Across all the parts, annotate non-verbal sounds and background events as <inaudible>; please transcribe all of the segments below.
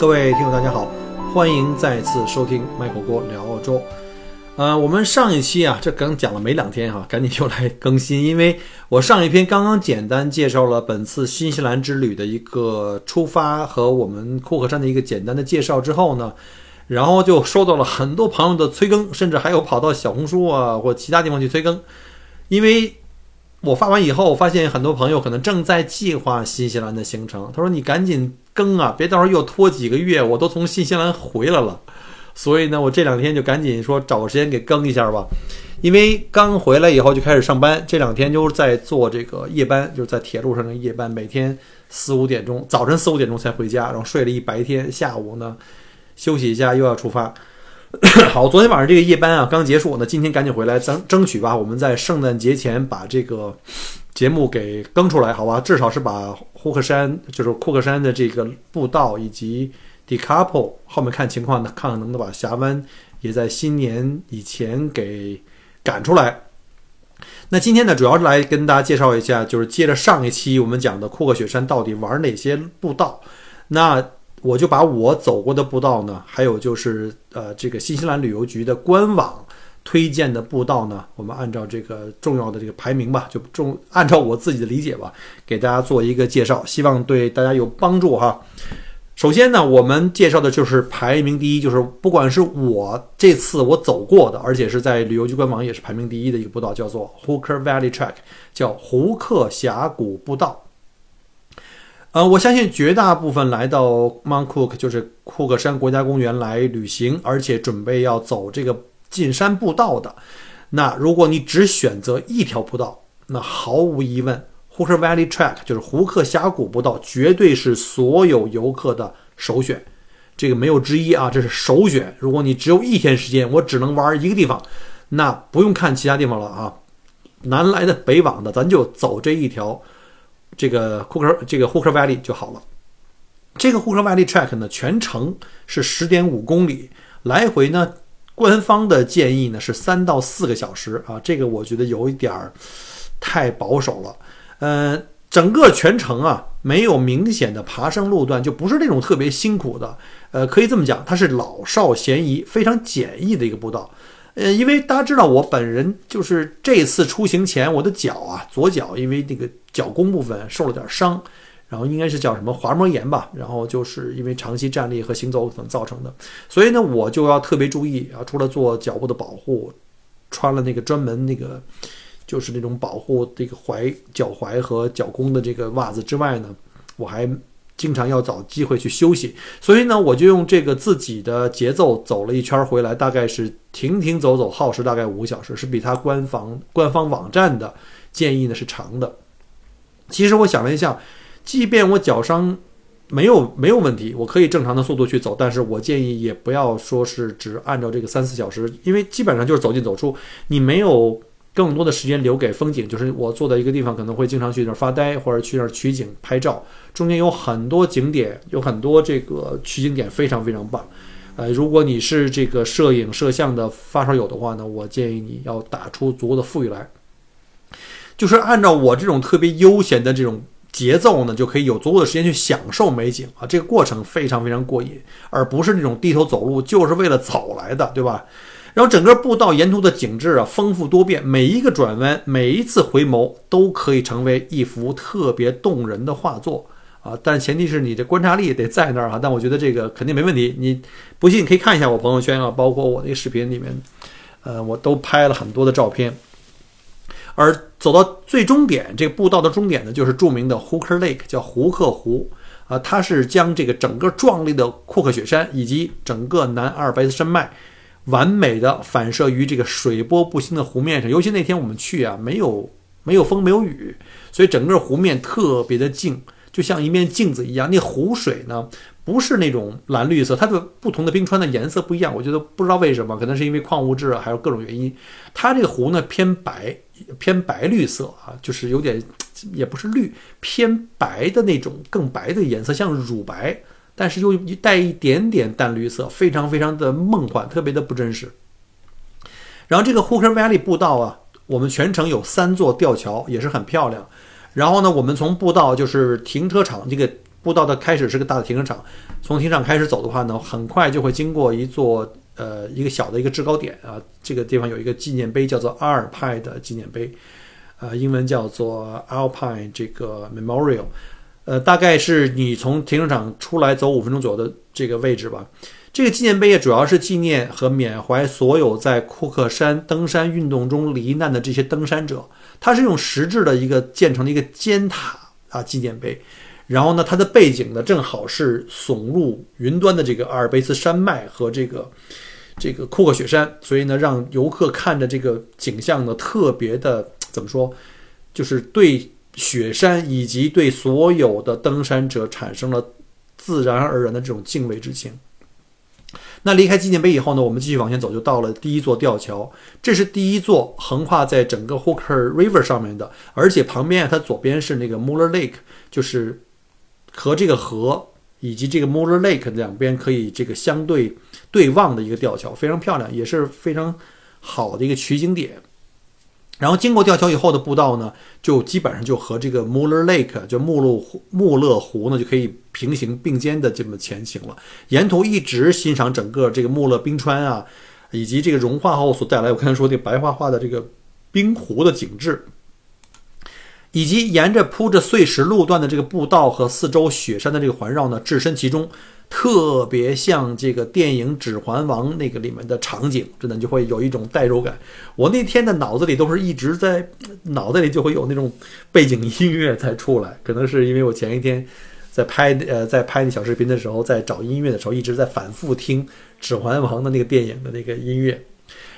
各位听友，大家好，欢迎再次收听麦克锅聊澳洲。呃，我们上一期啊，这刚讲了没两天哈，赶紧又来更新，因为我上一篇刚刚简单介绍了本次新西兰之旅的一个出发和我们库克山的一个简单的介绍之后呢，然后就收到了很多朋友的催更，甚至还有跑到小红书啊或其他地方去催更，因为。我发完以后，我发现很多朋友可能正在计划新西兰的行程。他说：“你赶紧更啊，别到时候又拖几个月。”我都从新西兰回来了，所以呢，我这两天就赶紧说找个时间给更一下吧。因为刚回来以后就开始上班，这两天就是在做这个夜班，就是在铁路上的夜班，每天四五点钟，早晨四五点钟才回家，然后睡了一白天，下午呢休息一下，又要出发。<coughs> 好，昨天晚上这个夜班啊刚结束，那今天赶紧回来，争争取吧，我们在圣诞节前把这个节目给更出来，好吧？至少是把呼克山，就是库克山的这个步道以及 Decouple 后面看情况呢，看看能不能把峡湾也在新年以前给赶出来。那今天呢，主要是来跟大家介绍一下，就是接着上一期我们讲的库克雪山到底玩哪些步道，那。我就把我走过的步道呢，还有就是呃，这个新西兰旅游局的官网推荐的步道呢，我们按照这个重要的这个排名吧，就重按照我自己的理解吧，给大家做一个介绍，希望对大家有帮助哈。首先呢，我们介绍的就是排名第一，就是不管是我这次我走过的，而且是在旅游局官网也是排名第一的一个步道，叫做 Hooker Valley Track，叫胡克峡谷步道。呃，我相信绝大部分来到 Mount Cook 就是库克山国家公园来旅行，而且准备要走这个进山步道的，那如果你只选择一条步道，那毫无疑问，Hooker Valley Track 就是胡克峡谷步道，绝对是所有游客的首选，这个没有之一啊，这是首选。如果你只有一天时间，我只能玩一个地方，那不用看其他地方了啊，南来的北往的，咱就走这一条。这个库克这个 Hooker Valley 就好了。这个 Hooker Valley Track 呢，全程是十点五公里，来回呢，官方的建议呢是三到四个小时啊。这个我觉得有一点儿太保守了。嗯，整个全程啊，没有明显的爬升路段，就不是那种特别辛苦的。呃，可以这么讲，它是老少咸宜，非常简易的一个步道。呃，因为大家知道我本人就是这次出行前，我的脚啊，左脚因为那个脚弓部分受了点伤，然后应该是叫什么滑膜炎吧，然后就是因为长期站立和行走可能造成的，所以呢，我就要特别注意啊，除了做脚部的保护，穿了那个专门那个就是那种保护这个踝、脚踝和脚弓的这个袜子之外呢，我还。经常要找机会去休息，所以呢，我就用这个自己的节奏走了一圈回来，大概是停停走走，耗时大概五个小时，是比他官方官方网站的建议呢是长的。其实我想了一下，即便我脚伤没有没有问题，我可以正常的速度去走，但是我建议也不要说是只按照这个三四小时，因为基本上就是走进走出，你没有。更多的时间留给风景，就是我坐在一个地方，可能会经常去那儿发呆，或者去那儿取景拍照。中间有很多景点，有很多这个取景点非常非常棒。呃，如果你是这个摄影摄像的发烧友的话呢，我建议你要打出足够的富裕来，就是按照我这种特别悠闲的这种节奏呢，就可以有足够的时间去享受美景啊。这个过程非常非常过瘾，而不是那种低头走路就是为了走来的，对吧？然后整个步道沿途的景致啊丰富多变，每一个转弯，每一次回眸都可以成为一幅特别动人的画作啊！但前提是你的观察力得在那儿啊。但我觉得这个肯定没问题。你不信你可以看一下我朋友圈啊，包括我那个视频里面，呃，我都拍了很多的照片。而走到最终点，这个步道的终点呢，就是著名的 Hooker Lake，叫胡克湖啊。它是将这个整个壮丽的库克雪山以及整个南阿尔卑斯山脉。完美的反射于这个水波不兴的湖面上，尤其那天我们去啊，没有没有风，没有雨，所以整个湖面特别的静。就像一面镜子一样。那湖水呢，不是那种蓝绿色，它的不同的冰川的颜色不一样。我觉得不知道为什么，可能是因为矿物质啊，还有各种原因。它这个湖呢偏白，偏白绿色啊，就是有点也不是绿，偏白的那种更白的颜色，像乳白，但是又带一点点淡绿色，非常非常的梦幻，特别的不真实。然后这个 Hooker Valley 步道啊。我们全程有三座吊桥，也是很漂亮。然后呢，我们从步道就是停车场，这个步道的开始是个大的停车场。从停车场开始走的话呢，很快就会经过一座呃一个小的一个制高点啊，这个地方有一个纪念碑，叫做阿尔派的纪念碑，呃，英文叫做 Alpine 这个 Memorial，呃，大概是你从停车场出来走五分钟左右的这个位置吧。这个纪念碑也主要是纪念和缅怀所有在库克山登山运动中罹难的这些登山者。它是用石质的一个建成的一个尖塔啊纪念碑。然后呢，它的背景呢正好是耸入云端的这个阿尔卑斯山脉和这个这个库克雪山，所以呢，让游客看着这个景象呢特别的怎么说，就是对雪山以及对所有的登山者产生了自然而然的这种敬畏之情。那离开纪念碑以后呢，我们继续往前走，就到了第一座吊桥。这是第一座横跨在整个 Hooker River 上面的，而且旁边它左边是那个 Muller Lake，就是和这个河以及这个 Muller Lake 两边可以这个相对对望的一个吊桥，非常漂亮，也是非常好的一个取景点。然后经过吊桥以后的步道呢，就基本上就和这个 Muller Lake 就穆勒穆勒湖呢就可以平行并肩的这么前行了。沿途一直欣赏整个这个穆勒冰川啊，以及这个融化后所带来我刚才说的白花花的这个冰湖的景致，以及沿着铺着碎石路段的这个步道和四周雪山的这个环绕呢，置身其中。特别像这个电影《指环王》那个里面的场景，真的就会有一种代入感。我那天的脑子里都是一直在，脑袋里就会有那种背景音乐在出来。可能是因为我前一天在拍呃在拍那小视频的时候，在找音乐的时候，一直在反复听《指环王》的那个电影的那个音乐。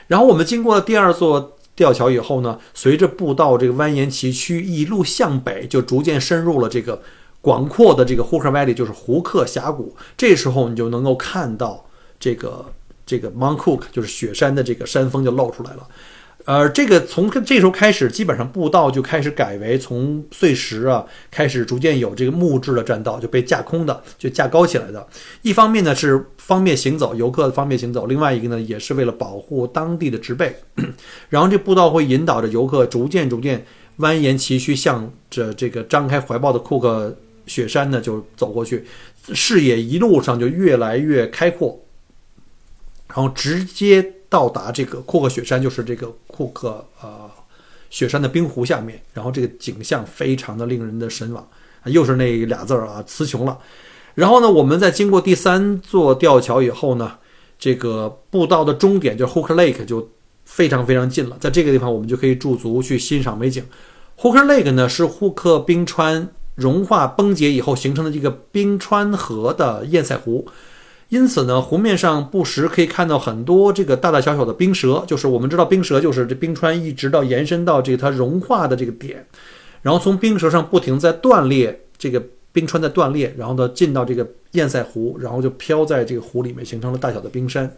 然后我们经过了第二座吊桥以后呢，随着步道这个蜿蜒崎岖，一路向北，就逐渐深入了这个。广阔的这个 Hooker Valley 就是胡克峡谷，这时候你就能够看到这个这个 Mount Cook 就是雪山的这个山峰就露出来了。呃，这个从这时候开始，基本上步道就开始改为从碎石啊开始逐渐有这个木质的栈道，就被架空的，就架高起来的。一方面呢是方便行走，游客方便行走；另外一个呢也是为了保护当地的植被。<clears throat> 然后这步道会引导着游客逐渐逐渐蜿蜒崎岖，向着这个张开怀抱的库克。雪山呢，就走过去，视野一路上就越来越开阔，然后直接到达这个库克雪山，就是这个库克呃雪山的冰湖下面，然后这个景象非常的令人的神往，又是那俩字儿啊，词穷了。然后呢，我们在经过第三座吊桥以后呢，这个步道的终点就 Hook Lake 就非常非常近了，在这个地方我们就可以驻足去欣赏美景。Hook Lake 呢是库克冰川。融化崩解以后形成的这个冰川河的堰塞湖，因此呢，湖面上不时可以看到很多这个大大小小的冰舌。就是我们知道，冰舌就是这冰川一直到延伸到这个它融化的这个点，然后从冰舌上不停在断裂，这个冰川在断裂，然后呢进到这个堰塞湖，然后就飘在这个湖里面，形成了大小的冰山。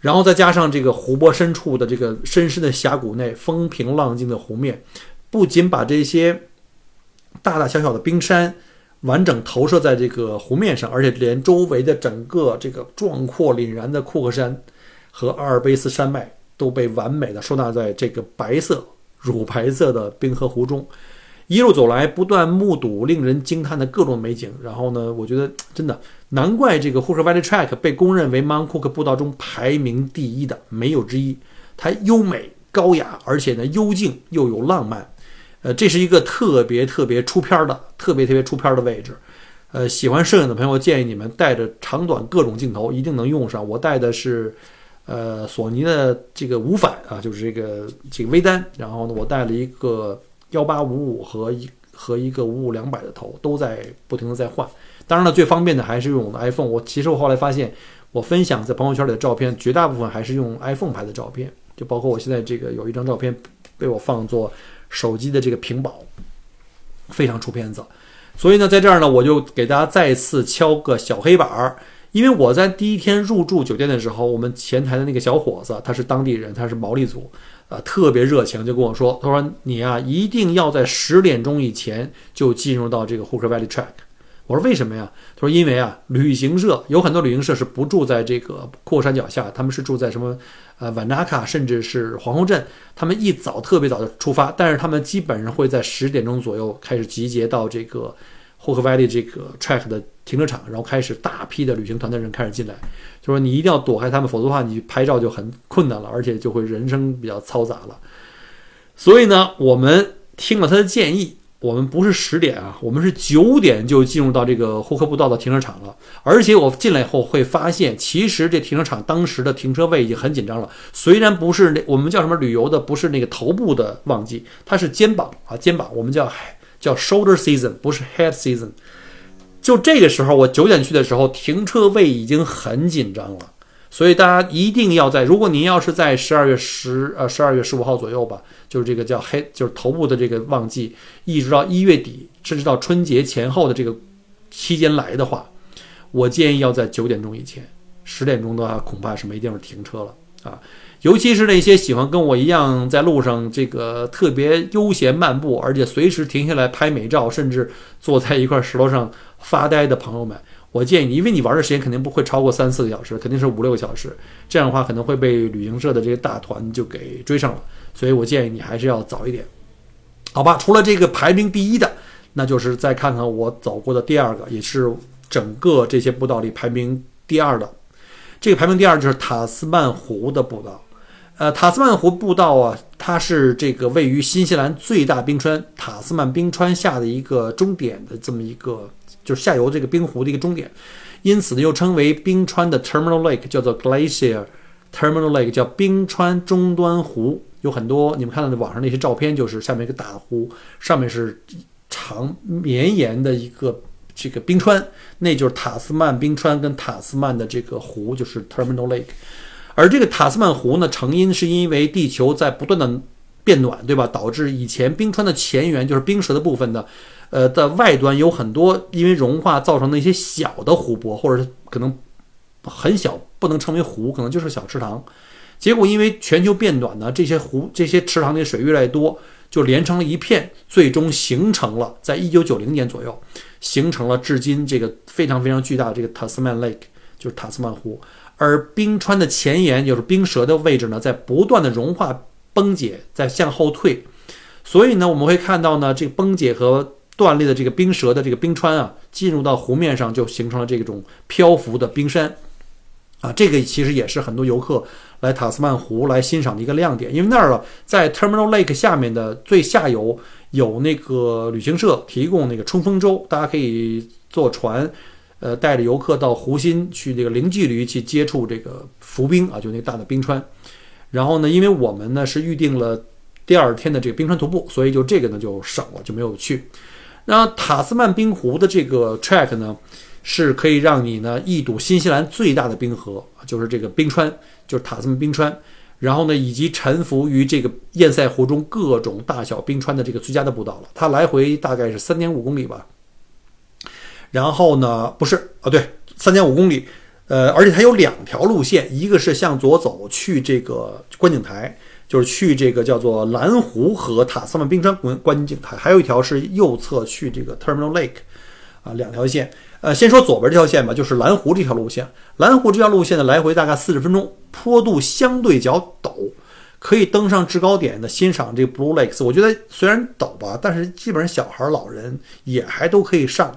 然后再加上这个湖泊深处的这个深深的峡谷内风平浪静的湖面，不仅把这些。大大小小的冰山完整投射在这个湖面上，而且连周围的整个这个壮阔凛然的库克山和阿尔卑斯山脉都被完美的收纳在这个白色、乳白色的冰河湖中。一路走来，不断目睹令人惊叹的各种美景。然后呢，我觉得真的难怪这个 Hooker Valley Track 被公认为 Mount Cook 步道中排名第一的，没有之一。它优美高雅，而且呢幽静又有浪漫。呃，这是一个特别特别出片儿的、特别特别出片儿的位置。呃，喜欢摄影的朋友建议你们带着长短各种镜头，一定能用上。我带的是，呃，索尼的这个无反啊，就是这个这个微单。然后呢，我带了一个幺八五五和一和一个五五两百的头，都在不停的在换。当然了，最方便的还是用我的 iPhone。我其实我后来发现，我分享在朋友圈里的照片，绝大部分还是用 iPhone 拍的照片。就包括我现在这个有一张照片被我放作。手机的这个屏保非常出片子，所以呢，在这儿呢，我就给大家再次敲个小黑板儿，因为我在第一天入住酒店的时候，我们前台的那个小伙子他是当地人，他是毛利族，呃，特别热情，就跟我说，他说你啊，一定要在十点钟以前就进入到这个 Hooker Valley Track。我说为什么呀？他说因为啊，旅行社有很多旅行社是不住在这个阔山脚下，他们是住在什么呃瓦纳卡，甚至是皇后镇。他们一早特别早的出发，但是他们基本上会在十点钟左右开始集结到这个 Hooker Valley 这个 track 的停车场，然后开始大批的旅行团的人开始进来。就说你一定要躲开他们，否则的话你拍照就很困难了，而且就会人生比较嘈杂了。所以呢，我们听了他的建议。我们不是十点啊，我们是九点就进入到这个呼克步道的停车场了。而且我进来以后会发现，其实这停车场当时的停车位已经很紧张了。虽然不是那我们叫什么旅游的，不是那个头部的旺季，它是肩膀啊，肩膀我们叫叫 shoulder season，不是 head season。就这个时候，我九点去的时候，停车位已经很紧张了。所以大家一定要在，如果您要是在十二月十呃十二月十五号左右吧。就是这个叫黑，就是头部的这个旺季，一直到一月底，甚至到春节前后的这个期间来的话，我建议要在九点钟以前，十点钟的话恐怕是没地方停车了啊！尤其是那些喜欢跟我一样在路上这个特别悠闲漫步，而且随时停下来拍美照，甚至坐在一块石头上发呆的朋友们，我建议你，因为你玩的时间肯定不会超过三四个小时，肯定是五六个小时，这样的话可能会被旅行社的这些大团就给追上了。所以我建议你还是要早一点，好吧？除了这个排名第一的，那就是再看看我走过的第二个，也是整个这些步道里排名第二的。这个排名第二就是塔斯曼湖的步道。呃，塔斯曼湖步道啊，它是这个位于新西兰最大冰川塔斯曼冰川下的一个终点的这么一个，就是下游这个冰湖的一个终点，因此呢又称为冰川的 terminal lake，叫做 glacier terminal lake，叫冰川终端湖。有很多你们看到的网上那些照片，就是下面一个大湖，上面是长绵延的一个这个冰川，那就是塔斯曼冰川跟塔斯曼的这个湖，就是 Terminal Lake。而这个塔斯曼湖呢，成因是因为地球在不断的变暖，对吧？导致以前冰川的前缘，就是冰舌的部分的，呃的外端有很多因为融化造成的一些小的湖泊，或者是可能很小，不能称为湖，可能就是小池塘。结果因为全球变暖呢，这些湖、这些池塘的水越来越多，就连成了一片，最终形成了在一九九零年左右，形成了至今这个非常非常巨大的这个塔斯曼 Lake，就是塔斯曼湖。而冰川的前沿，就是冰舌的位置呢，在不断的融化崩解，在向后退。所以呢，我们会看到呢，这个崩解和断裂的这个冰舌的这个冰川啊，进入到湖面上，就形成了这种漂浮的冰山。啊，这个其实也是很多游客来塔斯曼湖来欣赏的一个亮点，因为那儿啊，在 Terminal Lake 下面的最下游有那个旅行社提供那个冲锋舟，大家可以坐船，呃，带着游客到湖心去这个零距离去接触这个浮冰啊，就那个大的冰川。然后呢，因为我们呢是预定了第二天的这个冰川徒步，所以就这个呢就省了，就没有去。那塔斯曼冰湖的这个 track 呢？是可以让你呢一睹新西兰最大的冰河，就是这个冰川，就是塔斯曼冰川。然后呢，以及沉浮于这个堰塞湖中各种大小冰川的这个最佳的步道了。它来回大概是三点五公里吧。然后呢，不是啊，对，三点五公里。呃，而且它有两条路线，一个是向左走去这个观景台，就是去这个叫做蓝湖和塔斯曼冰川观观景台；还有一条是右侧去这个 Terminal Lake，啊，两条线。呃，先说左边这条线吧，就是蓝湖这条路线。蓝湖这条路线的来回大概四十分钟，坡度相对较陡，可以登上制高点的欣赏这个 Blue Lakes。我觉得虽然陡吧，但是基本上小孩、老人也还都可以上。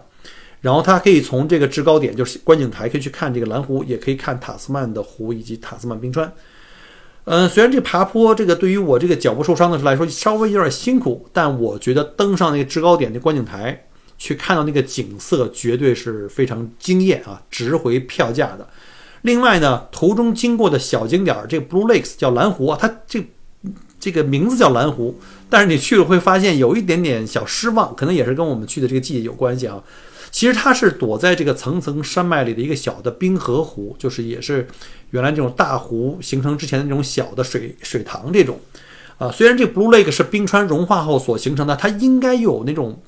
然后它可以从这个制高点，就是观景台，可以去看这个蓝湖，也可以看塔斯曼的湖以及塔斯曼冰川。嗯，虽然这爬坡这个对于我这个脚部受伤的时候来说稍微有点辛苦，但我觉得登上那个制高点的观景台。去看到那个景色，绝对是非常惊艳啊，值回票价的。另外呢，途中经过的小景点，这个 Blue Lakes 叫蓝湖啊，它这这个名字叫蓝湖，但是你去了会发现有一点点小失望，可能也是跟我们去的这个季节有关系啊。其实它是躲在这个层层山脉里的一个小的冰河湖，就是也是原来这种大湖形成之前的那种小的水水塘这种啊。虽然这 Blue Lake 是冰川融化后所形成的，它应该有那种。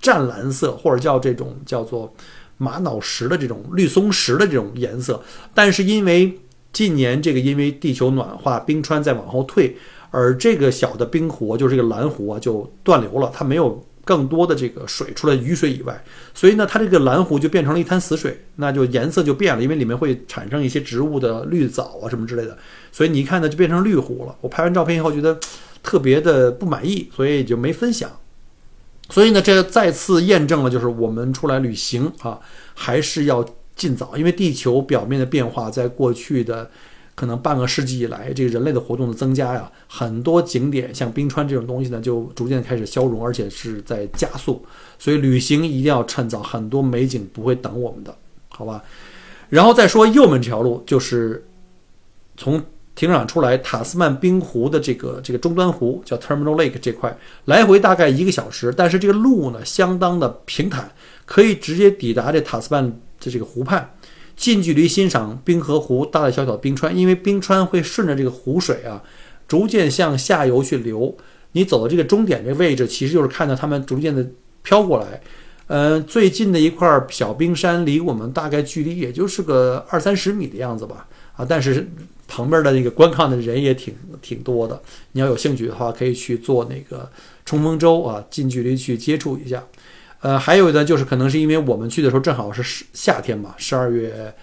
湛蓝色，或者叫这种叫做玛瑙石的这种绿松石的这种颜色。但是因为近年这个因为地球暖化，冰川在往后退，而这个小的冰湖就是这个蓝湖啊就断流了，它没有。更多的这个水除了雨水以外，所以呢，它这个蓝湖就变成了一滩死水，那就颜色就变了，因为里面会产生一些植物的绿藻啊什么之类的，所以你一看呢，就变成绿湖了。我拍完照片以后觉得特别的不满意，所以就没分享。所以呢，这再次验证了，就是我们出来旅行啊，还是要尽早，因为地球表面的变化在过去的。可能半个世纪以来，这个人类的活动的增加呀，很多景点像冰川这种东西呢，就逐渐开始消融，而且是在加速。所以旅行一定要趁早，很多美景不会等我们的，好吧？然后再说右门这条路，就是从停车场出来塔斯曼冰湖的这个这个终端湖，叫 Terminal Lake 这块，来回大概一个小时，但是这个路呢相当的平坦，可以直接抵达这塔斯曼的这个湖畔。近距离欣赏冰河湖大大小小冰川，因为冰川会顺着这个湖水啊，逐渐向下游去流。你走到这个终点这个位置，其实就是看到它们逐渐的飘过来。呃，最近的一块小冰山离我们大概距离也就是个二三十米的样子吧。啊，但是旁边的那个观看的人也挺挺多的。你要有兴趣的话，可以去做那个冲锋舟啊，近距离去接触一下。呃，还有呢，就是可能是因为我们去的时候正好是夏天嘛，十二月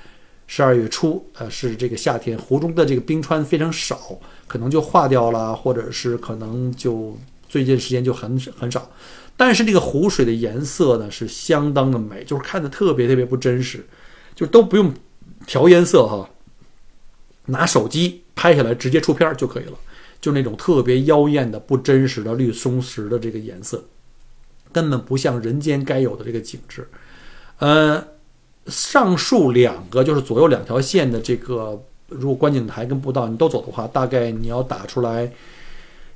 十二月初，呃，是这个夏天，湖中的这个冰川非常少，可能就化掉了，或者是可能就最近时间就很很少。但是这个湖水的颜色呢是相当的美，就是看的特别特别不真实，就都不用调颜色哈，拿手机拍下来直接出片就可以了，就那种特别妖艳的不真实的绿松石的这个颜色。根本不像人间该有的这个景致，呃，上述两个就是左右两条线的这个，如果观景台跟步道你都走的话，大概你要打出来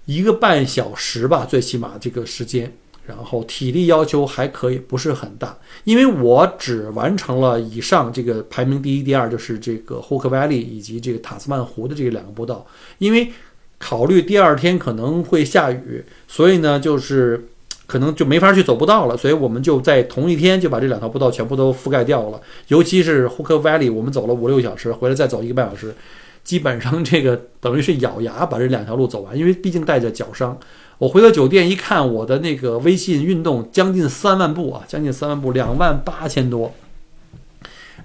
一个半小时吧，最起码这个时间。然后体力要求还可以，不是很大，因为我只完成了以上这个排名第一、第二，就是这个 Hook Valley 以及这个塔斯曼湖的这两个步道，因为考虑第二天可能会下雨，所以呢，就是。可能就没法去走步道了，所以我们就在同一天就把这两条步道全部都覆盖掉了。尤其是 Hook Valley，我们走了五六个小时，回来再走一个半小时，基本上这个等于是咬牙把这两条路走完。因为毕竟带着脚伤，我回到酒店一看，我的那个微信运动将近三万步啊，将近三万步，两万八千多，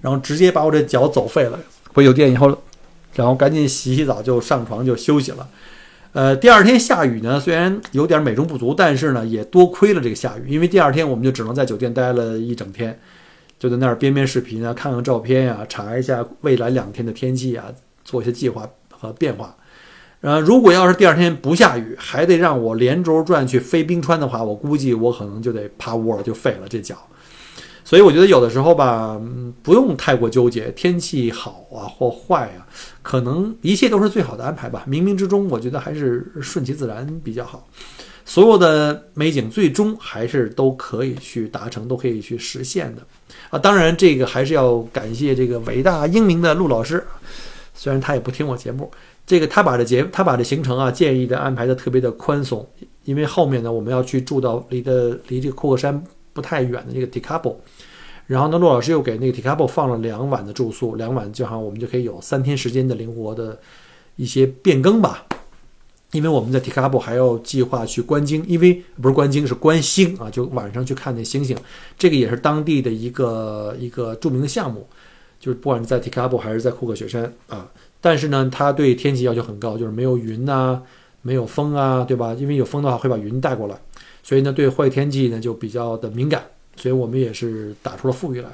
然后直接把我这脚走废了。回酒店以后，然后赶紧洗洗澡就上床就休息了。呃，第二天下雨呢，虽然有点美中不足，但是呢，也多亏了这个下雨，因为第二天我们就只能在酒店待了一整天，就在那儿边边视频啊，看看照片呀，查一下未来两天的天气啊，做一些计划和变化。呃，如果要是第二天不下雨，还得让我连轴转去飞冰川的话，我估计我可能就得趴窝了，就废了这脚。所以我觉得有的时候吧，不用太过纠结天气好啊或坏啊，可能一切都是最好的安排吧。冥冥之中，我觉得还是顺其自然比较好。所有的美景最终还是都可以去达成，都可以去实现的啊。当然，这个还是要感谢这个伟大英明的陆老师，虽然他也不听我节目，这个他把这节他把这行程啊建议的安排的特别的宽松，因为后面呢我们要去住到离的离这个库克山。不太远的这个 t i c a b o 然后呢，陆老师又给那个 t i c a b o 放了两晚的住宿，两晚就好像我们就可以有三天时间的灵活的一些变更吧。因为我们在 t i c a b o 还要计划去观鲸，因为不是观鲸是观星啊，就晚上去看那星星，这个也是当地的一个一个著名的项目，就是不管是在 t i c a b o 还是在库克雪山啊，但是呢，它对天气要求很高，就是没有云呐，没有风啊，对吧？因为有风的话会把云带过来。所以呢，对坏天气呢就比较的敏感，所以我们也是打出了富裕来。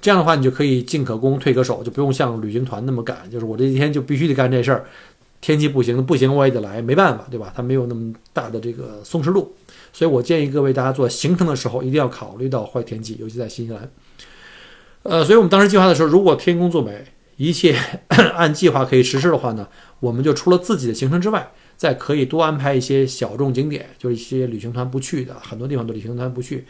这样的话，你就可以进可攻退可守，就不用像旅行团那么赶，就是我这一天就必须得干这事儿。天气不行，不行我也得来，没办法，对吧？它没有那么大的这个松弛度，所以我建议各位大家做行程的时候一定要考虑到坏天气，尤其在新西兰。呃，所以我们当时计划的时候，如果天公作美，一切 <coughs> 按计划可以实施的话呢，我们就除了自己的行程之外。再可以多安排一些小众景点，就是一些旅行团不去的，很多地方的旅行团不去，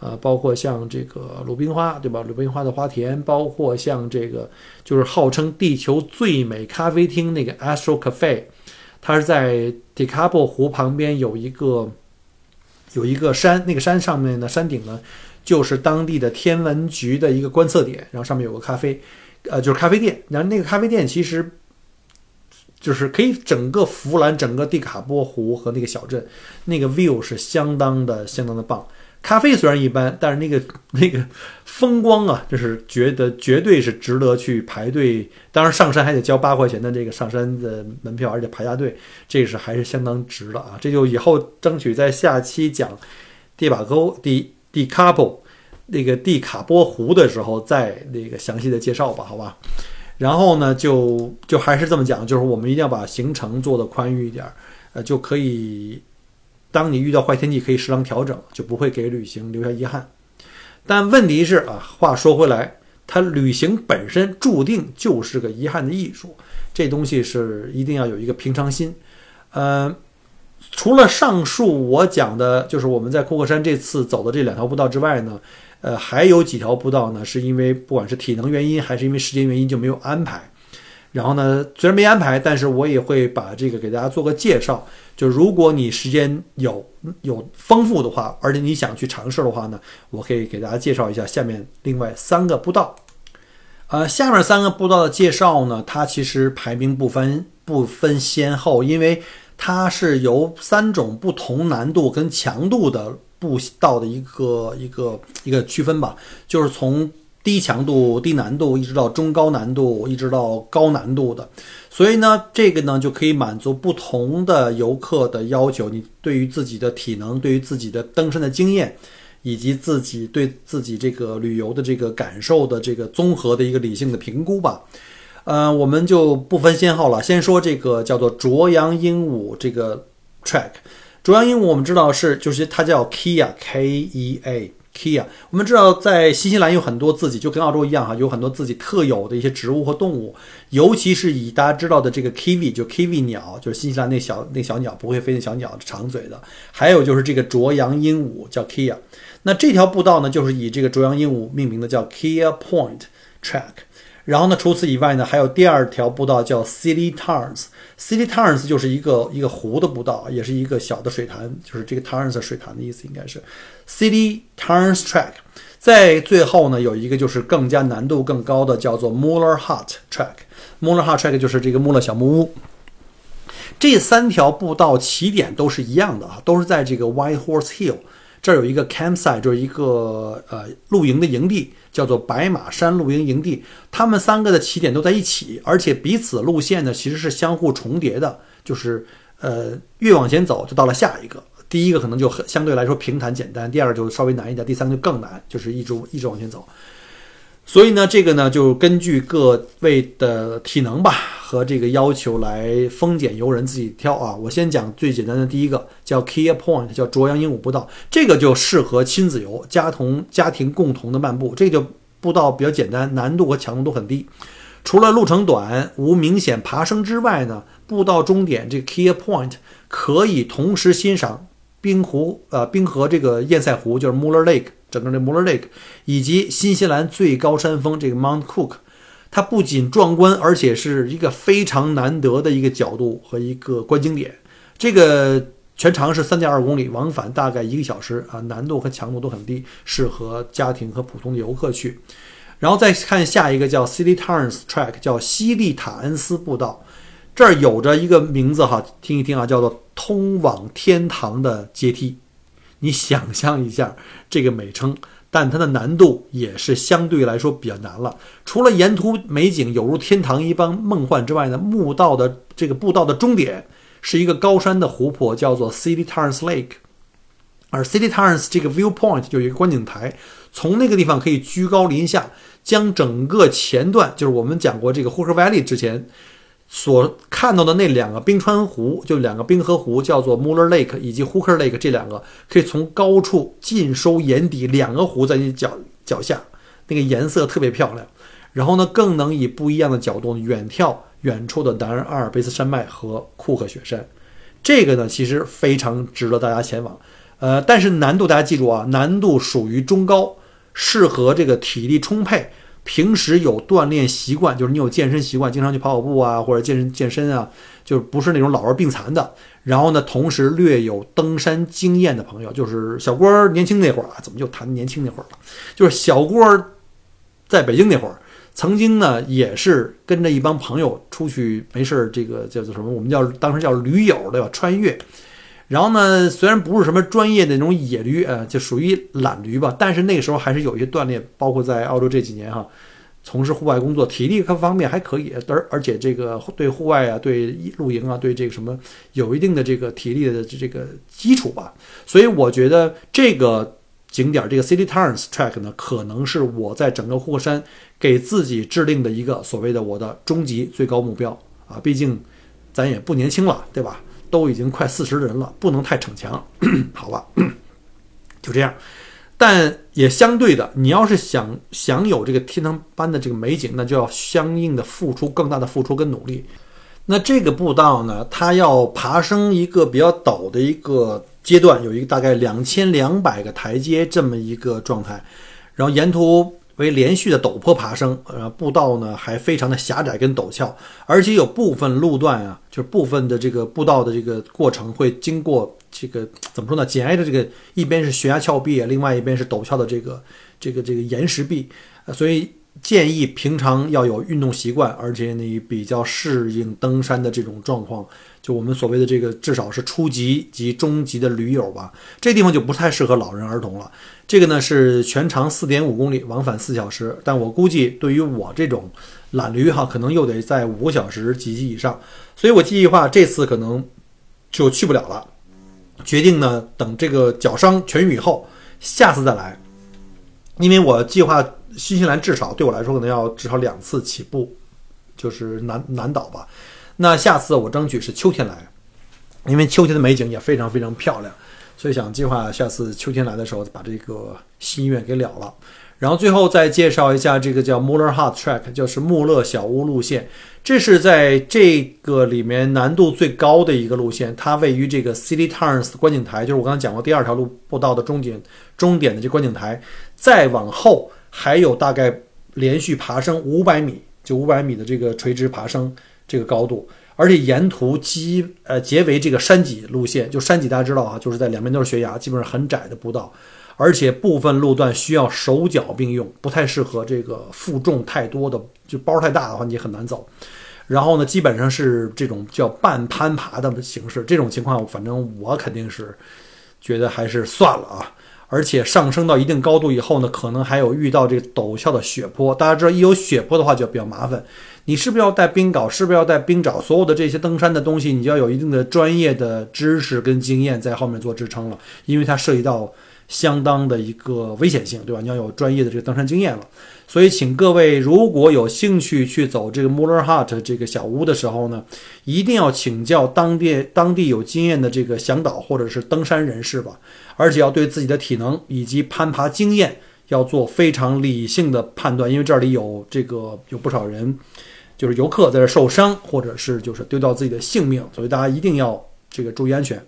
呃，包括像这个鲁冰花，对吧？鲁冰花的花田，包括像这个就是号称地球最美咖啡厅那个 Astro Cafe，它是在 d e c a b o 湖旁边有一个有一个山，那个山上面的山顶呢，就是当地的天文局的一个观测点，然后上面有个咖啡，呃，就是咖啡店。然后那个咖啡店其实就是可以整个俯览整个蒂卡波湖和那个小镇，那个 view 是相当的相当的棒。咖啡虽然一般，但是那个 <laughs> 那个风光啊，就是觉得绝对是值得去排队。当然上山还得交八块钱的这个上山的门票，而且排下队，这是还是相当值的啊！这就以后争取在下期讲蒂瓦沟地地卡波那个地卡波湖的时候再那个详细的介绍吧，好吧？然后呢，就就还是这么讲，就是我们一定要把行程做的宽裕一点，呃，就可以。当你遇到坏天气，可以适当调整，就不会给旅行留下遗憾。但问题是啊，话说回来，它旅行本身注定就是个遗憾的艺术，这东西是一定要有一个平常心。呃，除了上述我讲的，就是我们在库克山这次走的这两条步道之外呢，呃，还有几条步道呢，是因为不管是体能原因还是因为时间原因就没有安排。然后呢，虽然没安排，但是我也会把这个给大家做个介绍。就如果你时间有有丰富的话，而且你想去尝试的话呢，我可以给大家介绍一下下面另外三个步道。呃，下面三个步道的介绍呢，它其实排名不分不分先后，因为它是由三种不同难度跟强度的步道的一个一个一个区分吧，就是从。低强度、低难度，一直到中高难度，一直到高难度的，所以呢，这个呢就可以满足不同的游客的要求。你对于自己的体能、对于自己的登山的经验，以及自己对自己这个旅游的这个感受的这个综合的一个理性的评估吧。呃，我们就不分先后了，先说这个叫做卓阳鹦鹉这个 track。卓阳鹦鹉我们知道是就是它叫 Kia K E A。Kia，我们知道在新西兰有很多自己就跟澳洲一样哈，有很多自己特有的一些植物和动物，尤其是以大家知道的这个 Kiwi，就 Kiwi 鸟，就是新西兰那小那小鸟不会飞的小鸟，长嘴的。还有就是这个啄羊鹦鹉叫 Kia，那这条步道呢，就是以这个啄羊鹦鹉命名的，叫 Kia Point Track。然后呢，除此以外呢，还有第二条步道叫 City Tarns。City Tarns 就是一个一个湖的步道，也是一个小的水潭，就是这个 Tarns 水潭的意思，应该是 City Tarns Track。在最后呢，有一个就是更加难度更高的，叫做 Muller Hut Track。Muller Hut Track 就是这个穆勒小木屋。这三条步道起点都是一样的啊，都是在这个 White Horse Hill。这儿有一个 campsite，就是一个呃露营的营地，叫做白马山露营营地。他们三个的起点都在一起，而且彼此路线呢其实是相互重叠的，就是呃越往前走就到了下一个。第一个可能就很相对来说平坦简单，第二个就稍微难一点，第三个就更难，就是一直一直往前走。所以呢，这个呢就根据各位的体能吧和这个要求来丰俭由人，自己挑啊。我先讲最简单的第一个，叫 Kia Point，叫卓阳鹦鹉步道，这个就适合亲子游，家同家庭共同的漫步。这个步道比较简单，难度和强度都很低。除了路程短、无明显爬升之外呢，步道终点这个 Kia Point 可以同时欣赏冰湖，呃，冰河这个堰塞湖，就是 Muller Lake。整个这 Muller Lake 以及新西兰最高山峰这个 Mount Cook，它不仅壮观，而且是一个非常难得的一个角度和一个观景点。这个全长是三点二公里，往返大概一个小时啊，难度和强度都很低，适合家庭和普通的游客去。然后再看下一个叫 City Tarns Track，叫西利塔恩斯步道，这儿有着一个名字哈，听一听啊，叫做通往天堂的阶梯。你想象一下这个美称，但它的难度也是相对来说比较难了。除了沿途美景有如天堂一般梦幻之外呢，墓道的这个步道的终点是一个高山的湖泊，叫做 City Tarns Lake。而 City Tarns 这个 viewpoint 就有一个观景台，从那个地方可以居高临下，将整个前段，就是我们讲过这个 Hooker Valley 之前。所看到的那两个冰川湖，就两个冰河湖，叫做 Muller Lake 以及 Hooker Lake，这两个可以从高处尽收眼底，两个湖在你脚脚下，那个颜色特别漂亮。然后呢，更能以不一样的角度远眺远处的南阿尔卑斯山脉和库克雪山。这个呢，其实非常值得大家前往。呃，但是难度大家记住啊，难度属于中高，适合这个体力充沛。平时有锻炼习惯，就是你有健身习惯，经常去跑跑步啊，或者健身健身啊，就是不是那种老弱病残的。然后呢，同时略有登山经验的朋友，就是小郭年轻那会儿啊，怎么就谈年轻那会儿了？就是小郭在北京那会儿，曾经呢也是跟着一帮朋友出去没事儿，这个叫做什么？我们叫当时叫驴友对吧？穿越。然后呢，虽然不是什么专业的那种野驴，呃，就属于懒驴吧，但是那个时候还是有一些锻炼，包括在澳洲这几年哈，从事户外工作，体力各方面还可以，而而且这个对户外啊、对露营啊、对这个什么有一定的这个体力的这个基础吧。所以我觉得这个景点这个 City Turns Track 呢，可能是我在整个霍山给自己制定的一个所谓的我的终极最高目标啊，毕竟咱也不年轻了，对吧？都已经快四十的人了，不能太逞强，<clears throat> 好吧？<clears throat> 就这样。但也相对的，你要是想享有这个天堂般的这个美景，那就要相应的付出更大的付出跟努力。那这个步道呢，它要爬升一个比较陡的一个阶段，有一个大概两千两百个台阶这么一个状态，然后沿途。为连续的陡坡爬升，呃，步道呢还非常的狭窄跟陡峭，而且有部分路段啊，就是部分的这个步道的这个过程会经过这个怎么说呢？紧挨着这个一边是悬崖峭壁，另外一边是陡峭的这个这个这个岩石壁，所以建议平常要有运动习惯，而且你比较适应登山的这种状况。就我们所谓的这个，至少是初级及中级的驴友吧，这地方就不太适合老人儿童了。这个呢是全长四点五公里，往返四小时，但我估计对于我这种懒驴哈，可能又得在五个小时及以上，所以我计划这次可能就去不了了。决定呢，等这个脚伤痊愈以后，下次再来，因为我计划新西兰至少对我来说可能要至少两次起步，就是南南岛吧。那下次我争取是秋天来，因为秋天的美景也非常非常漂亮，所以想计划下次秋天来的时候把这个心愿给了了。然后最后再介绍一下这个叫 Muller Hut Track，就是穆勒小屋路线。这是在这个里面难度最高的一个路线，它位于这个 City Turns 观景台，就是我刚才讲过第二条路步道的终点终点的这观景台。再往后还有大概连续爬升五百米，就五百米的这个垂直爬升。这个高度，而且沿途基呃结为这个山脊路线，就山脊大家知道啊，就是在两边都是悬崖，基本上很窄的步道，而且部分路段需要手脚并用，不太适合这个负重太多的，就包太大的话你很难走。然后呢，基本上是这种叫半攀爬的形式，这种情况反正我肯定是觉得还是算了啊。而且上升到一定高度以后呢，可能还有遇到这个陡峭的雪坡，大家知道一有雪坡的话就比较麻烦。你是不是要带冰镐？是不是要带冰爪？所有的这些登山的东西，你就要有一定的专业的知识跟经验在后面做支撑了，因为它涉及到相当的一个危险性，对吧？你要有专业的这个登山经验了。所以，请各位如果有兴趣去走这个 Muller Hut 这个小屋的时候呢，一定要请教当地当地有经验的这个向导或者是登山人士吧，而且要对自己的体能以及攀爬经验要做非常理性的判断，因为这里有这个有不少人。就是游客在这受伤，或者是就是丢掉自己的性命，所以大家一定要这个注意安全。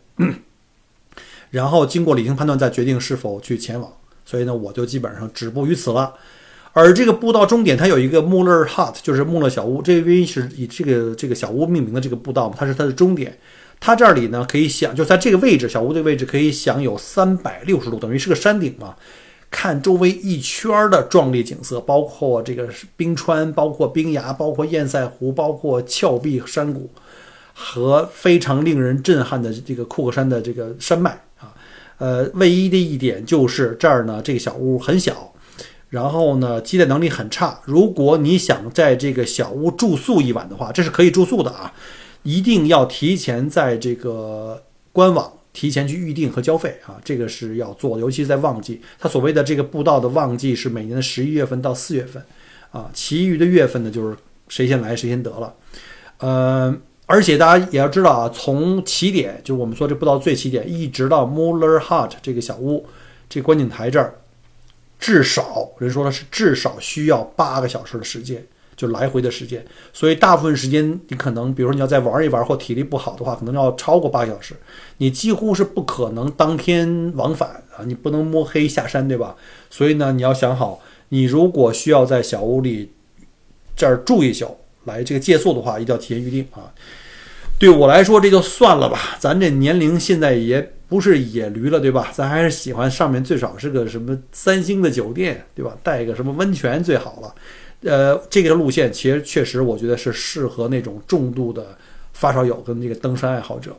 然后经过理性判断再决定是否去前往。所以呢，我就基本上止步于此了。而这个步道终点它有一个穆勒 hut，就是穆勒小屋，这因为是以这个这个小屋命名的这个步道嘛，它是它的终点。它这里呢可以享，就在这个位置，小屋这个位置可以享有三百六十度，等于是个山顶嘛。看周围一圈的壮丽景色，包括这个冰川，包括冰崖，包括堰塞湖，包括峭壁山谷，和非常令人震撼的这个库克山的这个山脉啊。呃，唯一的一点就是这儿呢，这个小屋很小，然后呢，接待能力很差。如果你想在这个小屋住宿一晚的话，这是可以住宿的啊，一定要提前在这个官网。提前去预定和交费啊，这个是要做的，尤其是在旺季。它所谓的这个步道的旺季是每年的十一月份到四月份，啊，其余的月份呢就是谁先来谁先得了。呃，而且大家也要知道啊，从起点就是我们说这步道最起点，一直到 Muller Hut 这个小屋，这观景台这儿，至少人说的是至少需要八个小时的时间。就来回的时间，所以大部分时间你可能，比如说你要再玩一玩或体力不好的话，可能要超过八小时，你几乎是不可能当天往返啊，你不能摸黑下山，对吧？所以呢，你要想好，你如果需要在小屋里这儿住一宿来这个借宿的话，一定要提前预定啊。对我来说这就算了吧，咱这年龄现在也不是野驴了，对吧？咱还是喜欢上面最少是个什么三星的酒店，对吧？带一个什么温泉最好了。呃，这个路线其实确实我觉得是适合那种重度的发烧友跟这个登山爱好者。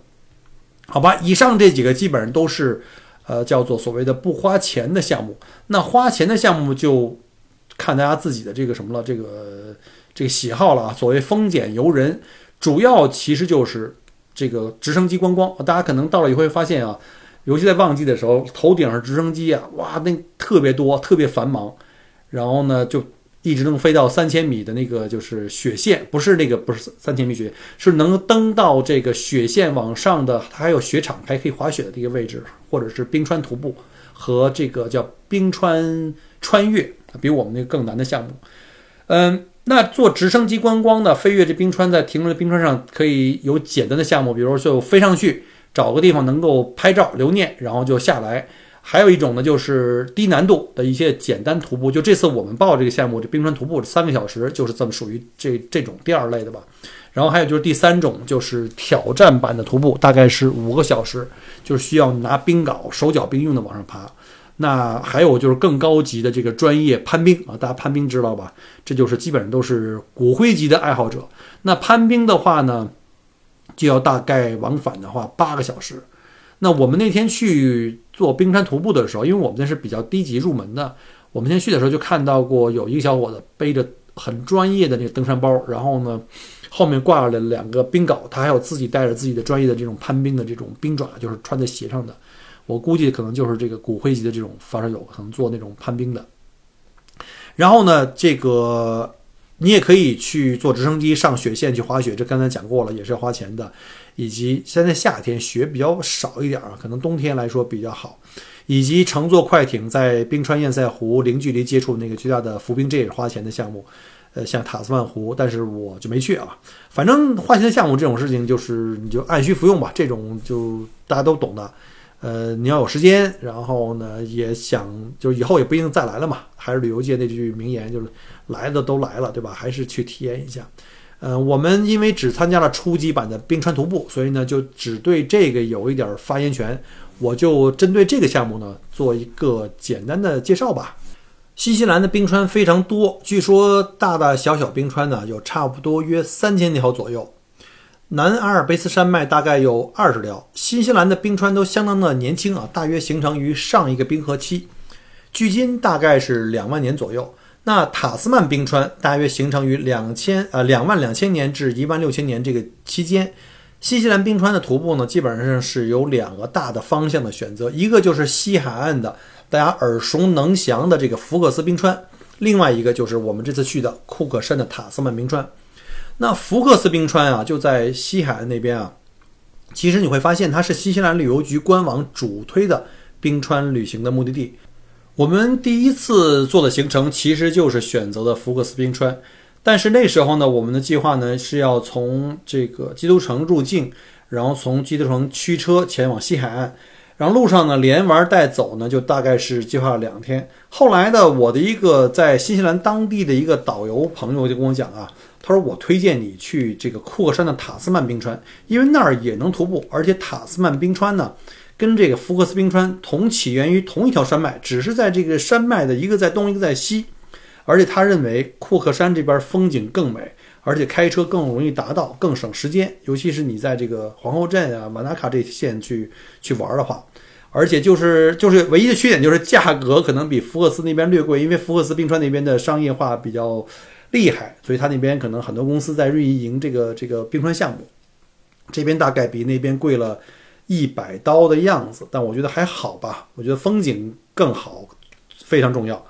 好吧，以上这几个基本上都是，呃，叫做所谓的不花钱的项目。那花钱的项目就看大家自己的这个什么了，这个这个喜好了啊。所谓丰俭由人。主要其实就是这个直升机观光，大家可能到了以后会发现啊，尤其在旺季的时候，头顶上直升机啊，哇，那特别多，特别繁忙。然后呢，就一直能飞到三千米的那个就是雪线，不是那个不是三千米雪，是能登到这个雪线往上的，它还有雪场，还可以滑雪的这个位置，或者是冰川徒步和这个叫冰川穿越，比我们那个更难的项目，嗯。那坐直升机观光的飞越这冰川，在停留在冰川上可以有简单的项目，比如就飞上去，找个地方能够拍照留念，然后就下来。还有一种呢，就是低难度的一些简单徒步。就这次我们报这个项目，这冰川徒步三个小时，就是这么属于这这种第二类的吧。然后还有就是第三种，就是挑战版的徒步，大概是五个小时，就是需要拿冰镐手脚并用的往上爬。那还有就是更高级的这个专业攀冰啊，大家攀冰知道吧？这就是基本上都是骨灰级的爱好者。那攀冰的话呢，就要大概往返的话八个小时。那我们那天去做冰川徒步的时候，因为我们那是比较低级入门的，我们先去的时候就看到过有一个小伙子背着很专业的那个登山包，然后呢后面挂了两个冰镐，他还有自己带着自己的专业的这种攀冰的这种冰爪，就是穿在鞋上的。我估计可能就是这个骨灰级的这种发烧友，可能做那种攀冰的。然后呢，这个你也可以去坐直升机上雪线去滑雪，这刚才讲过了，也是要花钱的。以及现在夏天雪比较少一点啊，可能冬天来说比较好。以及乘坐快艇在冰川堰塞湖零距离接触那个巨大的浮冰，这也是花钱的项目。呃，像塔斯曼湖，但是我就没去啊。反正花钱的项目这种事情，就是你就按需服用吧，这种就大家都懂的。呃，你要有时间，然后呢，也想就以后也不一定再来了嘛。还是旅游界那句名言，就是来的都来了，对吧？还是去体验一下。呃，我们因为只参加了初级版的冰川徒步，所以呢，就只对这个有一点发言权。我就针对这个项目呢，做一个简单的介绍吧。新西兰的冰川非常多，据说大大小小冰川呢，有差不多约三千条左右。南阿尔卑斯山脉大概有二十条，新西兰的冰川都相当的年轻啊，大约形成于上一个冰河期，距今大概是两万年左右。那塔斯曼冰川大约形成于两千呃两万两千年至一万六千年这个期间。新西兰冰川的徒步呢，基本上是有两个大的方向的选择，一个就是西海岸的大家耳熟能详的这个福克斯冰川，另外一个就是我们这次去的库克山的塔斯曼冰川。那福克斯冰川啊，就在西海岸那边啊。其实你会发现，它是新西兰旅游局官网主推的冰川旅行的目的地。我们第一次做的行程其实就是选择的福克斯冰川，但是那时候呢，我们的计划呢是要从这个基督城入境，然后从基督城驱车前往西海岸，然后路上呢连玩带走呢，就大概是计划了两天。后来呢，我的一个在新西兰当地的一个导游朋友就跟我讲啊。他说：“我推荐你去这个库克山的塔斯曼冰川，因为那儿也能徒步，而且塔斯曼冰川呢，跟这个福克斯冰川同起源于同一条山脉，只是在这个山脉的一个在东，一个在西。而且他认为库克山这边风景更美，而且开车更容易达到，更省时间。尤其是你在这个皇后镇啊、瓦纳卡这线去去玩的话，而且就是就是唯一的缺点就是价格可能比福克斯那边略贵，因为福克斯冰川那边的商业化比较。”厉害，所以他那边可能很多公司在运营这个这个冰川项目，这边大概比那边贵了一百刀的样子，但我觉得还好吧，我觉得风景更好，非常重要。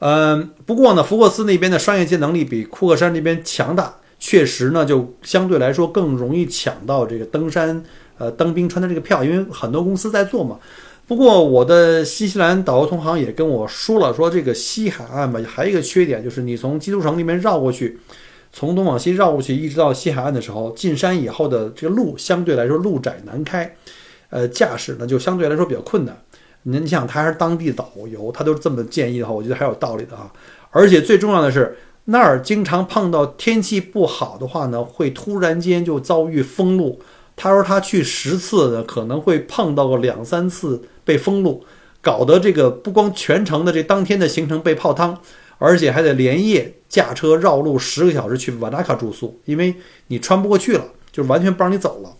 嗯，不过呢，福克斯那边的商业界能力比库克山那边强大，确实呢就相对来说更容易抢到这个登山呃登冰川的这个票，因为很多公司在做嘛。不过，我的新西兰导游同行也跟我说了，说这个西海岸吧，还有一个缺点，就是你从基督城那边绕过去，从东往西绕过去，一直到西海岸的时候，进山以后的这个路相对来说路窄难开，呃，驾驶呢就相对来说比较困难。您你想，他还是当地导游，他都这么建议的话，我觉得还有道理的啊。而且最重要的是，那儿经常碰到天气不好的话呢，会突然间就遭遇封路。他说他去十次呢，可能会碰到个两三次被封路，搞得这个不光全程的这当天的行程被泡汤，而且还得连夜驾车绕路十个小时去瓦达卡住宿，因为你穿不过去了，就完全不让你走了，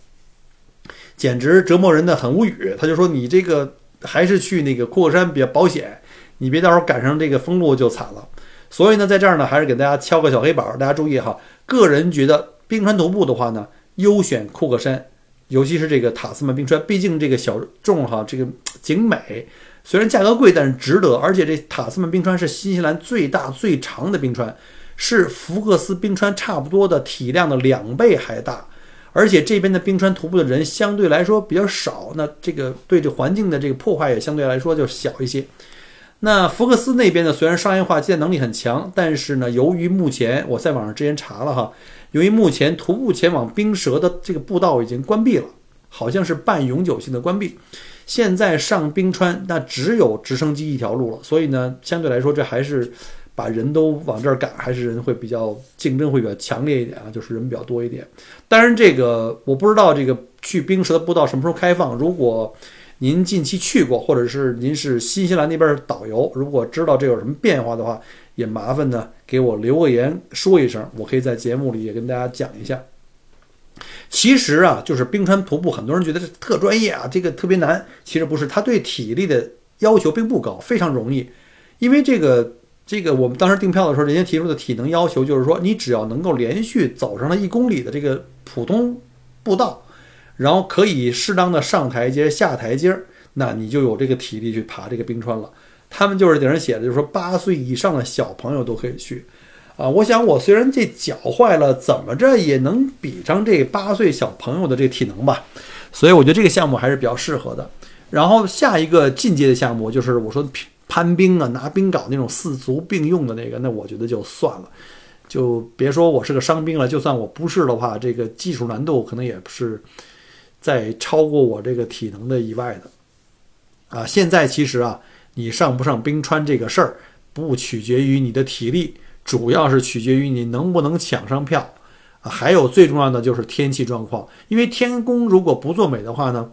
简直折磨人的很无语。他就说你这个还是去那个库克山比较保险，你别到时候赶上这个封路就惨了。所以呢，在这儿呢，还是给大家敲个小黑板，大家注意哈。个人觉得冰川徒步的话呢，优选库克山，尤其是这个塔斯曼冰川，毕竟这个小众哈，这个景美，虽然价格贵，但是值得。而且这塔斯曼冰川是新西兰最大最长的冰川，是福克斯冰川差不多的体量的两倍还大。而且这边的冰川徒步的人相对来说比较少，那这个对这环境的这个破坏也相对来说就小一些。那福克斯那边呢？虽然商业化接待能力很强，但是呢，由于目前我在网上之前查了哈，由于目前徒步前往冰舌的这个步道已经关闭了，好像是半永久性的关闭。现在上冰川那只有直升机一条路了，所以呢，相对来说这还是把人都往这儿赶，还是人会比较竞争会比较强烈一点啊，就是人比较多一点。当然，这个我不知道这个去冰舌的步道什么时候开放，如果。您近期去过，或者是您是新西兰那边的导游，如果知道这有什么变化的话，也麻烦呢给我留个言说一声，我可以在节目里也跟大家讲一下。其实啊，就是冰川徒步，很多人觉得是特专业啊，这个特别难，其实不是，它对体力的要求并不高，非常容易。因为这个这个我们当时订票的时候，人家提出的体能要求就是说，你只要能够连续走上了一公里的这个普通步道。然后可以适当的上台阶下台阶，那你就有这个体力去爬这个冰川了。他们就是顶上写的，就是说八岁以上的小朋友都可以去，啊，我想我虽然这脚坏了，怎么着也能比上这八岁小朋友的这体能吧。所以我觉得这个项目还是比较适合的。然后下一个进阶的项目就是我说攀冰啊，拿冰镐那种四足并用的那个，那我觉得就算了，就别说我是个伤兵了，就算我不是的话，这个技术难度可能也是。在超过我这个体能的以外的，啊，现在其实啊，你上不上冰川这个事儿，不取决于你的体力，主要是取决于你能不能抢上票，啊，还有最重要的就是天气状况，因为天公如果不作美的话呢，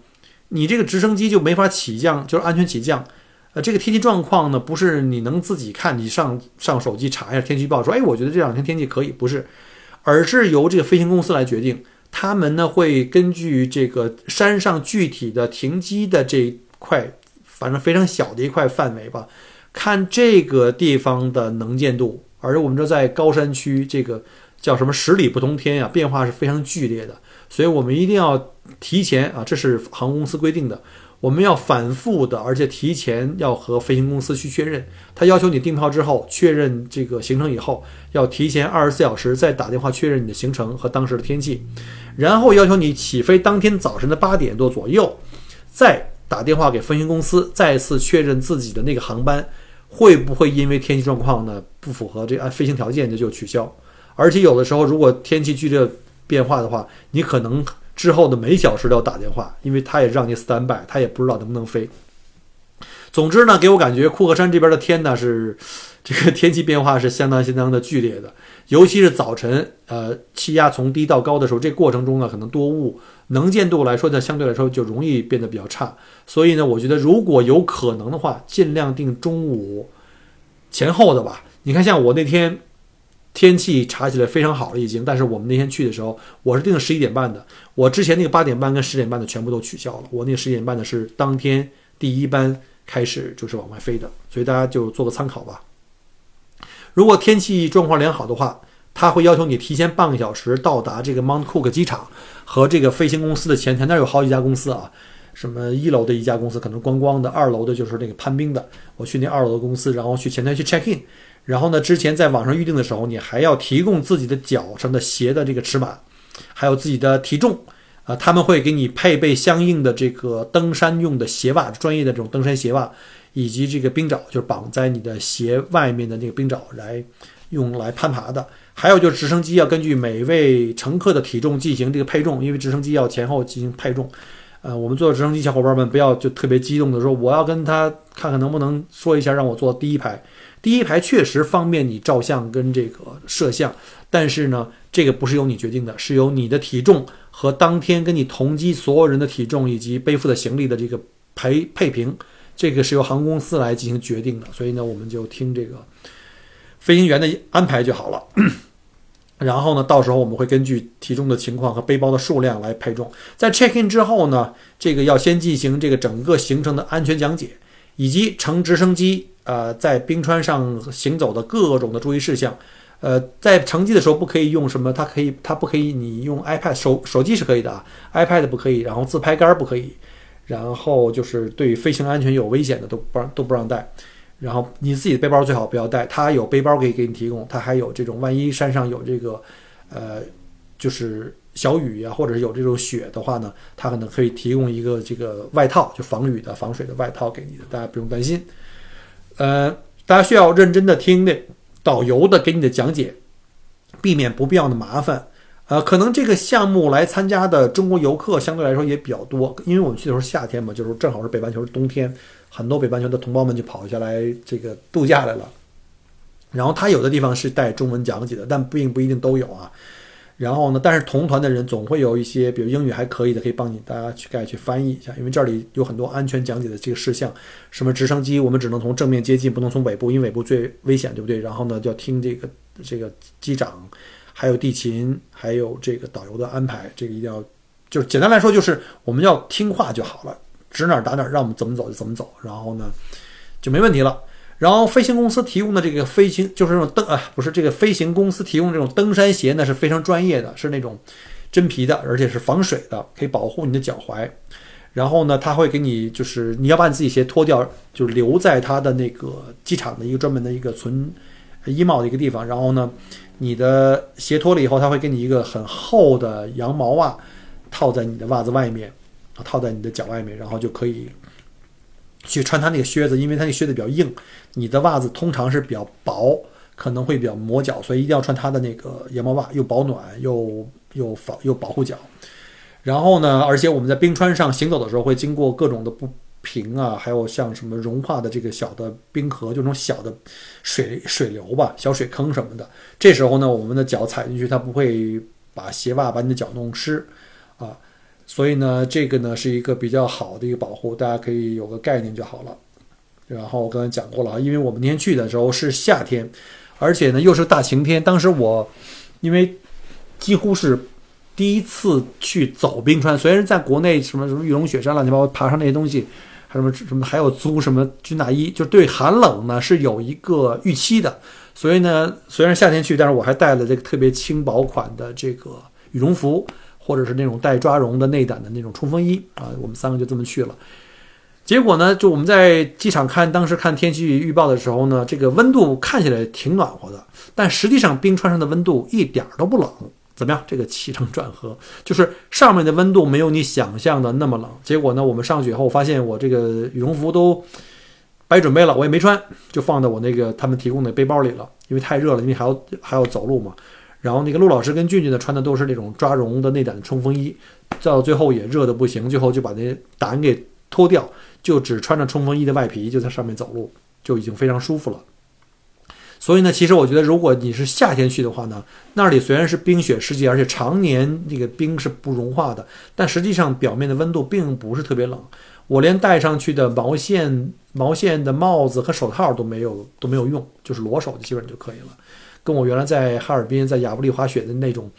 你这个直升机就没法起降，就是安全起降，呃，这个天气状况呢，不是你能自己看，你上上手机查一下天气预报，说，哎，我觉得这两天天气可以，不是，而是由这个飞行公司来决定。他们呢会根据这个山上具体的停机的这一块，反正非常小的一块范围吧，看这个地方的能见度。而我们这在高山区，这个叫什么十里不同天呀，变化是非常剧烈的。所以我们一定要提前啊，这是航空公司规定的。我们要反复的，而且提前要和飞行公司去确认。他要求你订票之后确认这个行程以后，要提前二十四小时再打电话确认你的行程和当时的天气，然后要求你起飞当天早晨的八点多左右，再打电话给飞行公司再次确认自己的那个航班会不会因为天气状况呢不符合这个飞行条件就就取消。而且有的时候如果天气剧烈变化的话，你可能。之后的每小时都要打电话，因为他也让你 stand by，他也不知道能不能飞。总之呢，给我感觉库克山这边的天呢是这个天气变化是相当相当的剧烈的，尤其是早晨，呃，气压从低到高的时候，这过程中呢可能多雾，能见度来说呢相对来说就容易变得比较差。所以呢，我觉得如果有可能的话，尽量定中午前后的吧。你看，像我那天。天气查起来非常好了，已经。但是我们那天去的时候，我是定十一点半的。我之前那个八点半跟十点半的全部都取消了。我那个十点半的是当天第一班开始就是往外飞的，所以大家就做个参考吧。如果天气状况良好的话，他会要求你提前半个小时到达这个 Mount Cook 机场和这个飞行公司的前台。那有好几家公司啊，什么一楼的一家公司可能观光的，二楼的就是那个攀冰的。我去那二楼的公司，然后去前台去 check in。然后呢？之前在网上预定的时候，你还要提供自己的脚上的鞋的这个尺码，还有自己的体重，啊，他们会给你配备相应的这个登山用的鞋袜，专业的这种登山鞋袜，以及这个冰爪，就是绑在你的鞋外面的那个冰爪来用来攀爬的。还有就是直升机要根据每位乘客的体重进行这个配重，因为直升机要前后进行配重。呃，我们坐直升机小伙伴们不要就特别激动的说，我要跟他看看能不能说一下让我坐第一排。第一排确实方便你照相跟这个摄像，但是呢，这个不是由你决定的，是由你的体重和当天跟你同机所有人的体重以及背负的行李的这个配配平，这个是由航空公司来进行决定的。所以呢，我们就听这个飞行员的安排就好了。<clears throat> 然后呢，到时候我们会根据体重的情况和背包的数量来配重。在 check in 之后呢，这个要先进行这个整个行程的安全讲解，以及乘直升机呃在冰川上行走的各种的注意事项。呃，在乘机的时候不可以用什么，它可以，它不可以，你用 iPad 手手机是可以的啊，iPad 不可以，然后自拍杆不可以，然后就是对飞行安全有危险的都不让都不让带。然后你自己的背包最好不要带，它有背包可以给你提供，它还有这种万一山上有这个，呃，就是小雨啊，或者是有这种雪的话呢，它可能可以提供一个这个外套，就防雨的、防水的外套给你的，大家不用担心。呃，大家需要认真的听的导游的给你的讲解，避免不必要的麻烦。呃，可能这个项目来参加的中国游客相对来说也比较多，因为我们去的时候夏天嘛，就是正好是北半球是冬天。很多北半球的同胞们就跑下来这个度假来了，然后他有的地方是带中文讲解的，但并不一定都有啊。然后呢，但是同团的人总会有一些，比如英语还可以的，可以帮你大家去盖去翻译一下，因为这里有很多安全讲解的这个事项，什么直升机我们只能从正面接近，不能从尾部，因为尾部最危险，对不对？然后呢，就要听这个这个机长，还有地勤，还有这个导游的安排，这个一定要，就是简单来说，就是我们要听话就好了。指哪打哪，让我们怎么走就怎么走，然后呢就没问题了。然后飞行公司提供的这个飞行就是这种登啊，不是这个飞行公司提供这种登山鞋呢是非常专业的，是那种真皮的，而且是防水的，可以保护你的脚踝。然后呢，他会给你就是你要把你自己鞋脱掉，就留在他的那个机场的一个专门的一个存衣帽的一个地方。然后呢，你的鞋脱了以后，他会给你一个很厚的羊毛袜套在你的袜子外面。套在你的脚外面，然后就可以去穿它那个靴子，因为它那靴子比较硬，你的袜子通常是比较薄，可能会比较磨脚，所以一定要穿它的那个羊毛袜，又保暖又又防又保护脚。然后呢，而且我们在冰川上行走的时候，会经过各种的不平啊，还有像什么融化的这个小的冰河，就这种小的水水流吧，小水坑什么的。这时候呢，我们的脚踩进去，它不会把鞋袜把你的脚弄湿啊。所以呢，这个呢是一个比较好的一个保护，大家可以有个概念就好了。然后我刚才讲过了啊，因为我们那天去的时候是夏天，而且呢又是大晴天。当时我因为几乎是第一次去走冰川，虽然在国内什么什么玉龙雪山了，你包括爬上那些东西，还什么什么还有租什么军大衣，就对寒冷呢是有一个预期的。所以呢，虽然夏天去，但是我还带了这个特别轻薄款的这个羽绒服。或者是那种带抓绒的内胆的那种冲锋衣啊，我们三个就这么去了。结果呢，就我们在机场看，当时看天气预报的时候呢，这个温度看起来挺暖和的，但实际上冰川上的温度一点都不冷。怎么样？这个起承转合，就是上面的温度没有你想象的那么冷。结果呢，我们上去以后发现，我这个羽绒服都白准备了，我也没穿，就放在我那个他们提供的背包里了，因为太热了，因为还要还要走路嘛。然后那个陆老师跟俊俊呢穿的都是那种抓绒的内胆冲锋衣，到最后也热的不行，最后就把那胆给脱掉，就只穿着冲锋衣的外皮就在上面走路，就已经非常舒服了。所以呢，其实我觉得如果你是夏天去的话呢，那里虽然是冰雪世界，而且常年那个冰是不融化的，但实际上表面的温度并不是特别冷。我连戴上去的毛线毛线的帽子和手套都没有都没有用，就是裸手基本就可以了。跟我原来在哈尔滨在亚布力滑雪的那种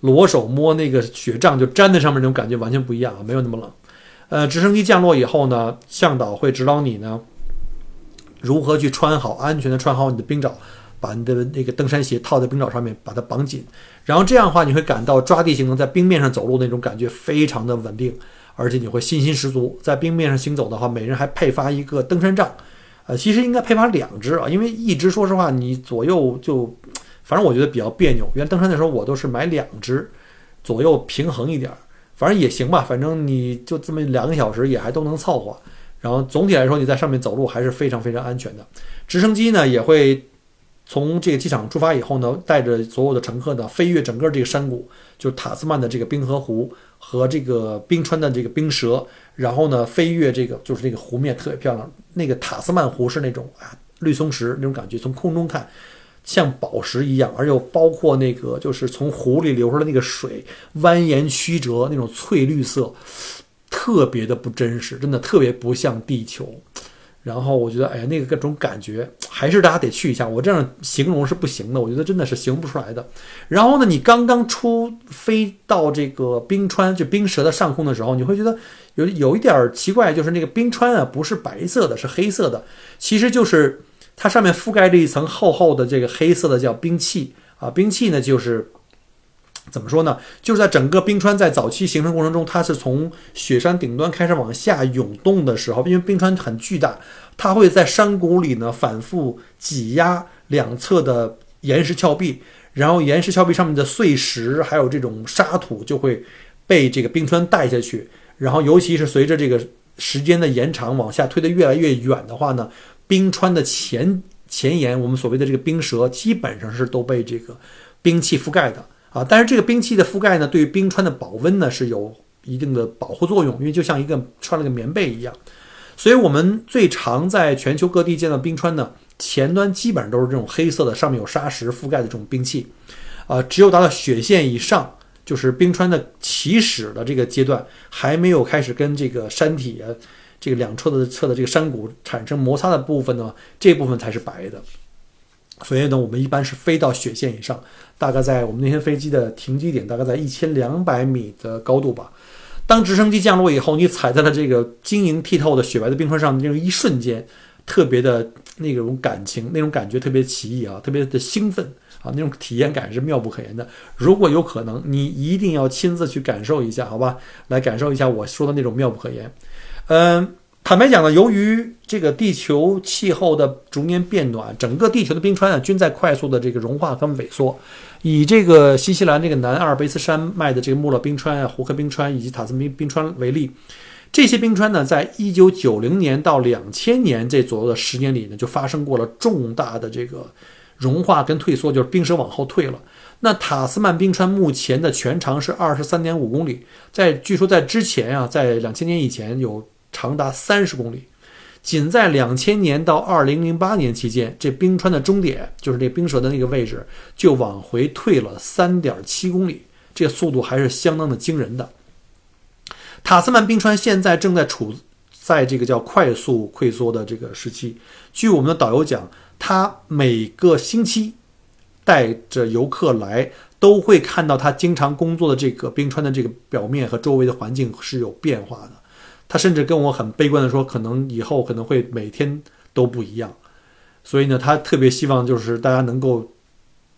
裸手摸那个雪杖就粘在上面那种感觉完全不一样啊，没有那么冷。呃，直升机降落以后呢，向导会指导你呢如何去穿好安全的穿好你的冰爪，把你的那个登山鞋套在冰爪上面，把它绑紧。然后这样的话，你会感到抓地性能在冰面上走路那种感觉非常的稳定，而且你会信心十足。在冰面上行走的话，每人还配发一个登山杖。其实应该配发两只啊，因为一只说实话，你左右就，反正我觉得比较别扭。原来登山的时候，我都是买两只，左右平衡一点儿，反正也行吧。反正你就这么两个小时也还都能凑合。然后总体来说，你在上面走路还是非常非常安全的。直升机呢也会从这个机场出发以后呢，带着所有的乘客呢，飞越整个这个山谷，就是塔斯曼的这个冰河湖和这个冰川的这个冰舌，然后呢，飞越这个就是这个湖面特别漂亮。那个塔斯曼湖是那种啊绿松石那种感觉，从空中看像宝石一样，而又包括那个就是从湖里流出来那个水蜿蜒曲折那种翠绿色，特别的不真实，真的特别不像地球。然后我觉得，哎呀，那个各种感觉，还是大家得去一下。我这样形容是不行的，我觉得真的是形容不出来的。然后呢，你刚刚出飞到这个冰川，就冰舌的上空的时候，你会觉得有有一点奇怪，就是那个冰川啊，不是白色的，是黑色的。其实就是它上面覆盖着一层厚厚的这个黑色的叫冰气啊，冰气呢就是。怎么说呢？就是在整个冰川在早期形成过程中，它是从雪山顶端开始往下涌动的时候，因为冰川很巨大，它会在山谷里呢反复挤压两侧的岩石峭壁，然后岩石峭壁上面的碎石还有这种沙土就会被这个冰川带下去，然后尤其是随着这个时间的延长往下推得越来越远的话呢，冰川的前前沿，我们所谓的这个冰舌，基本上是都被这个冰气覆盖的。啊，但是这个冰气的覆盖呢，对于冰川的保温呢是有一定的保护作用，因为就像一个穿了个棉被一样。所以，我们最常在全球各地见到冰川呢，前端基本上都是这种黑色的，上面有沙石覆盖的这种冰气。啊，只有达到雪线以上，就是冰川的起始的这个阶段，还没有开始跟这个山体啊，这个两侧的侧的这个山谷产生摩擦的部分呢，这部分才是白的。所以呢，我们一般是飞到雪线以上，大概在我们那天飞机的停机点，大概在一千两百米的高度吧。当直升机降落以后，你踩在了这个晶莹剔透的雪白的冰川上，那种一瞬间，特别的那种感情，那种感觉特别奇异啊，特别的兴奋啊，那种体验感是妙不可言的。如果有可能，你一定要亲自去感受一下，好吧？来感受一下我说的那种妙不可言。嗯。坦白讲呢，由于这个地球气候的逐年变暖，整个地球的冰川啊均在快速的这个融化跟萎缩。以这个新西兰这个南阿尔卑斯山脉的这个穆勒冰川啊、胡克冰川以及塔斯冰冰川为例，这些冰川呢，在一九九零年到两千年这左右的十年里呢，就发生过了重大的这个融化跟退缩，就是冰舌往后退了。那塔斯曼冰川目前的全长是二十三点五公里，在据说在之前啊，在两千年以前有。长达三十公里，仅在两千年到二零零八年期间，这冰川的终点就是这冰舌的那个位置，就往回退了三点七公里，这速度还是相当的惊人的。塔斯曼冰川现在正在处在这个叫快速溃缩的这个时期。据我们的导游讲，他每个星期带着游客来，都会看到他经常工作的这个冰川的这个表面和周围的环境是有变化的。他甚至跟我很悲观的说，可能以后可能会每天都不一样，所以呢，他特别希望就是大家能够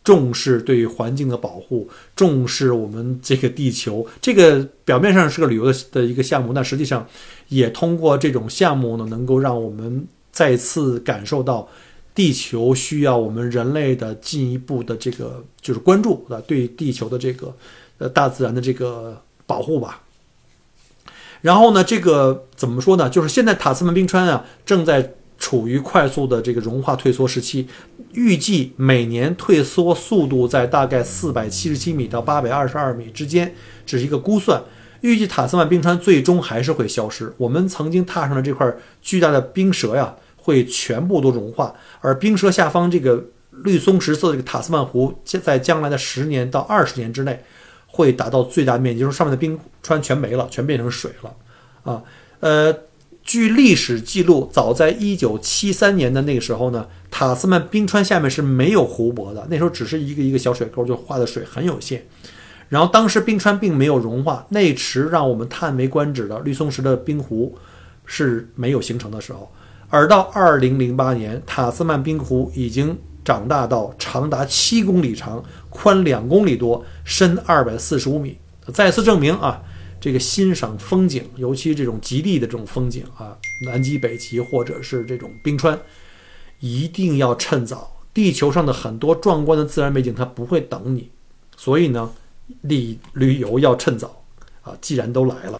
重视对环境的保护，重视我们这个地球。这个表面上是个旅游的的一个项目，但实际上也通过这种项目呢，能够让我们再次感受到地球需要我们人类的进一步的这个就是关注啊，对地球的这个呃大自然的这个保护吧。然后呢，这个怎么说呢？就是现在塔斯曼冰川啊，正在处于快速的这个融化退缩时期，预计每年退缩速度在大概四百七十七米到八百二十二米之间，只是一个估算。预计塔斯曼冰川最终还是会消失，我们曾经踏上的这块巨大的冰舌呀，会全部都融化，而冰舌下方这个绿松石色的这个塔斯曼湖，在将来的十年到二十年之内。会达到最大面积，就是上面的冰川全没了，全变成水了，啊，呃，据历史记录，早在一九七三年的那个时候呢，塔斯曼冰川下面是没有湖泊的，那时候只是一个一个小水沟，就画的水很有限。然后当时冰川并没有融化，那时让我们叹为观止的绿松石的冰湖是没有形成的时候，而到二零零八年，塔斯曼冰湖已经。长大到长达七公里长，宽两公里多，深二百四十五米。再次证明啊，这个欣赏风景，尤其这种极地的这种风景啊，南极、北极或者是这种冰川，一定要趁早。地球上的很多壮观的自然美景，它不会等你。所以呢，旅旅游要趁早啊！既然都来了，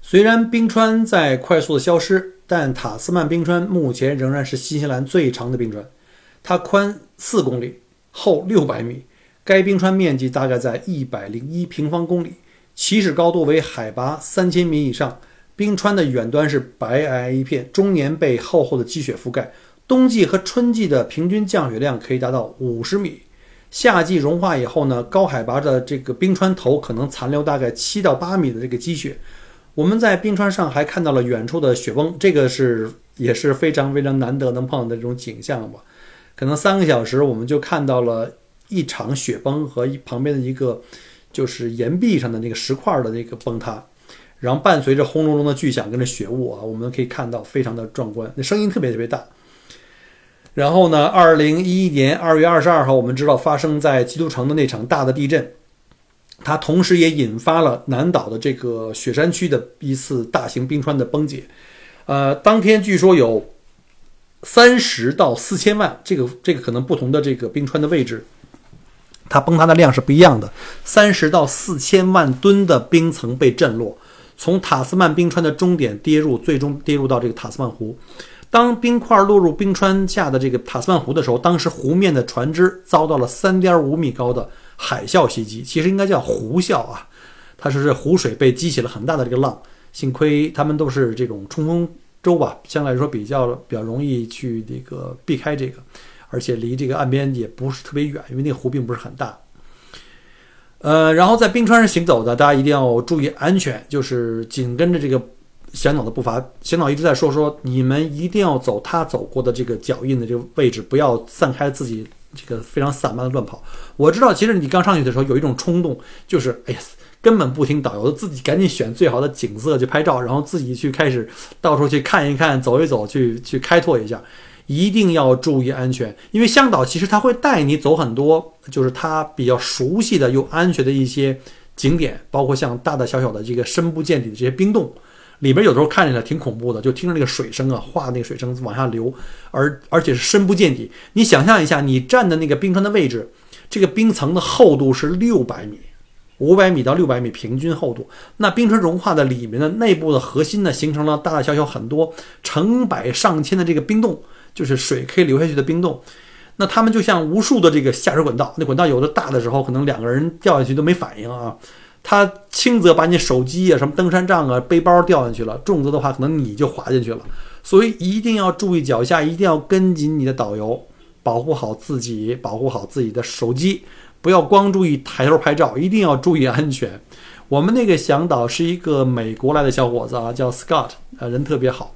虽然冰川在快速的消失，但塔斯曼冰川目前仍然是新西兰最长的冰川。它宽四公里，厚六百米。该冰川面积大概在一百零一平方公里，起始高度为海拔三千米以上。冰川的远端是白皑皑一片，终年被厚厚的积雪覆盖。冬季和春季的平均降雪量可以达到五十米。夏季融化以后呢，高海拔的这个冰川头可能残留大概七到八米的这个积雪。我们在冰川上还看到了远处的雪崩，这个是也是非常非常难得能碰到的这种景象吧。可能三个小时我们就看到了一场雪崩和一旁边的一个就是岩壁上的那个石块的那个崩塌。然后伴随着轰隆隆的巨响跟着雪雾啊，我们可以看到非常的壮观，那声音特别特别大。然后呢，二零一一年二月二十二号，我们知道发生在基督城的那场大的地震，它同时也引发了南岛的这个雪山区的一次大型冰川的崩解。呃，当天据说有三十到四千万，这个这个可能不同的这个冰川的位置。它崩塌的量是不一样的，三十到四千万吨的冰层被震落。从塔斯曼冰川的终点跌入，最终跌入到这个塔斯曼湖。当冰块落入冰川下的这个塔斯曼湖的时候，当时湖面的船只遭到了三点五米高的海啸袭击，其实应该叫湖啸啊。它是这湖水被激起了很大的这个浪，幸亏他们都是这种冲锋舟吧，相对来说比较比较容易去这个避开这个，而且离这个岸边也不是特别远，因为那个湖并不是很大。呃，然后在冰川上行走的，大家一定要注意安全，就是紧跟着这个向导的步伐。向导一直在说说，你们一定要走他走过的这个脚印的这个位置，不要散开自己这个非常散漫的乱跑。我知道，其实你刚上去的时候有一种冲动，就是哎呀，根本不听导游的，自己赶紧选最好的景色去拍照，然后自己去开始到处去看一看、走一走，去去开拓一下。一定要注意安全，因为向导其实他会带你走很多，就是他比较熟悉的又安全的一些景点，包括像大大小小的这个深不见底的这些冰洞，里边有时候看起来挺恐怖的，就听着那个水声啊，哗，那个水声往下流，而而且是深不见底。你想象一下，你站的那个冰川的位置，这个冰层的厚度是六百米，五百米到六百米平均厚度，那冰川融化的里面的内部的核心呢，形成了大大小小很多成百上千的这个冰洞。就是水可以流下去的冰洞，那它们就像无数的这个下水管道。那管道有的大的时候，可能两个人掉下去都没反应啊。它轻则把你手机啊、什么登山杖啊、背包掉进去了；重则的话，可能你就滑进去了。所以一定要注意脚下，一定要跟紧你的导游，保护好自己，保护好自己的手机，不要光注意抬头拍照，一定要注意安全。我们那个向导是一个美国来的小伙子啊，叫 Scott，呃，人特别好。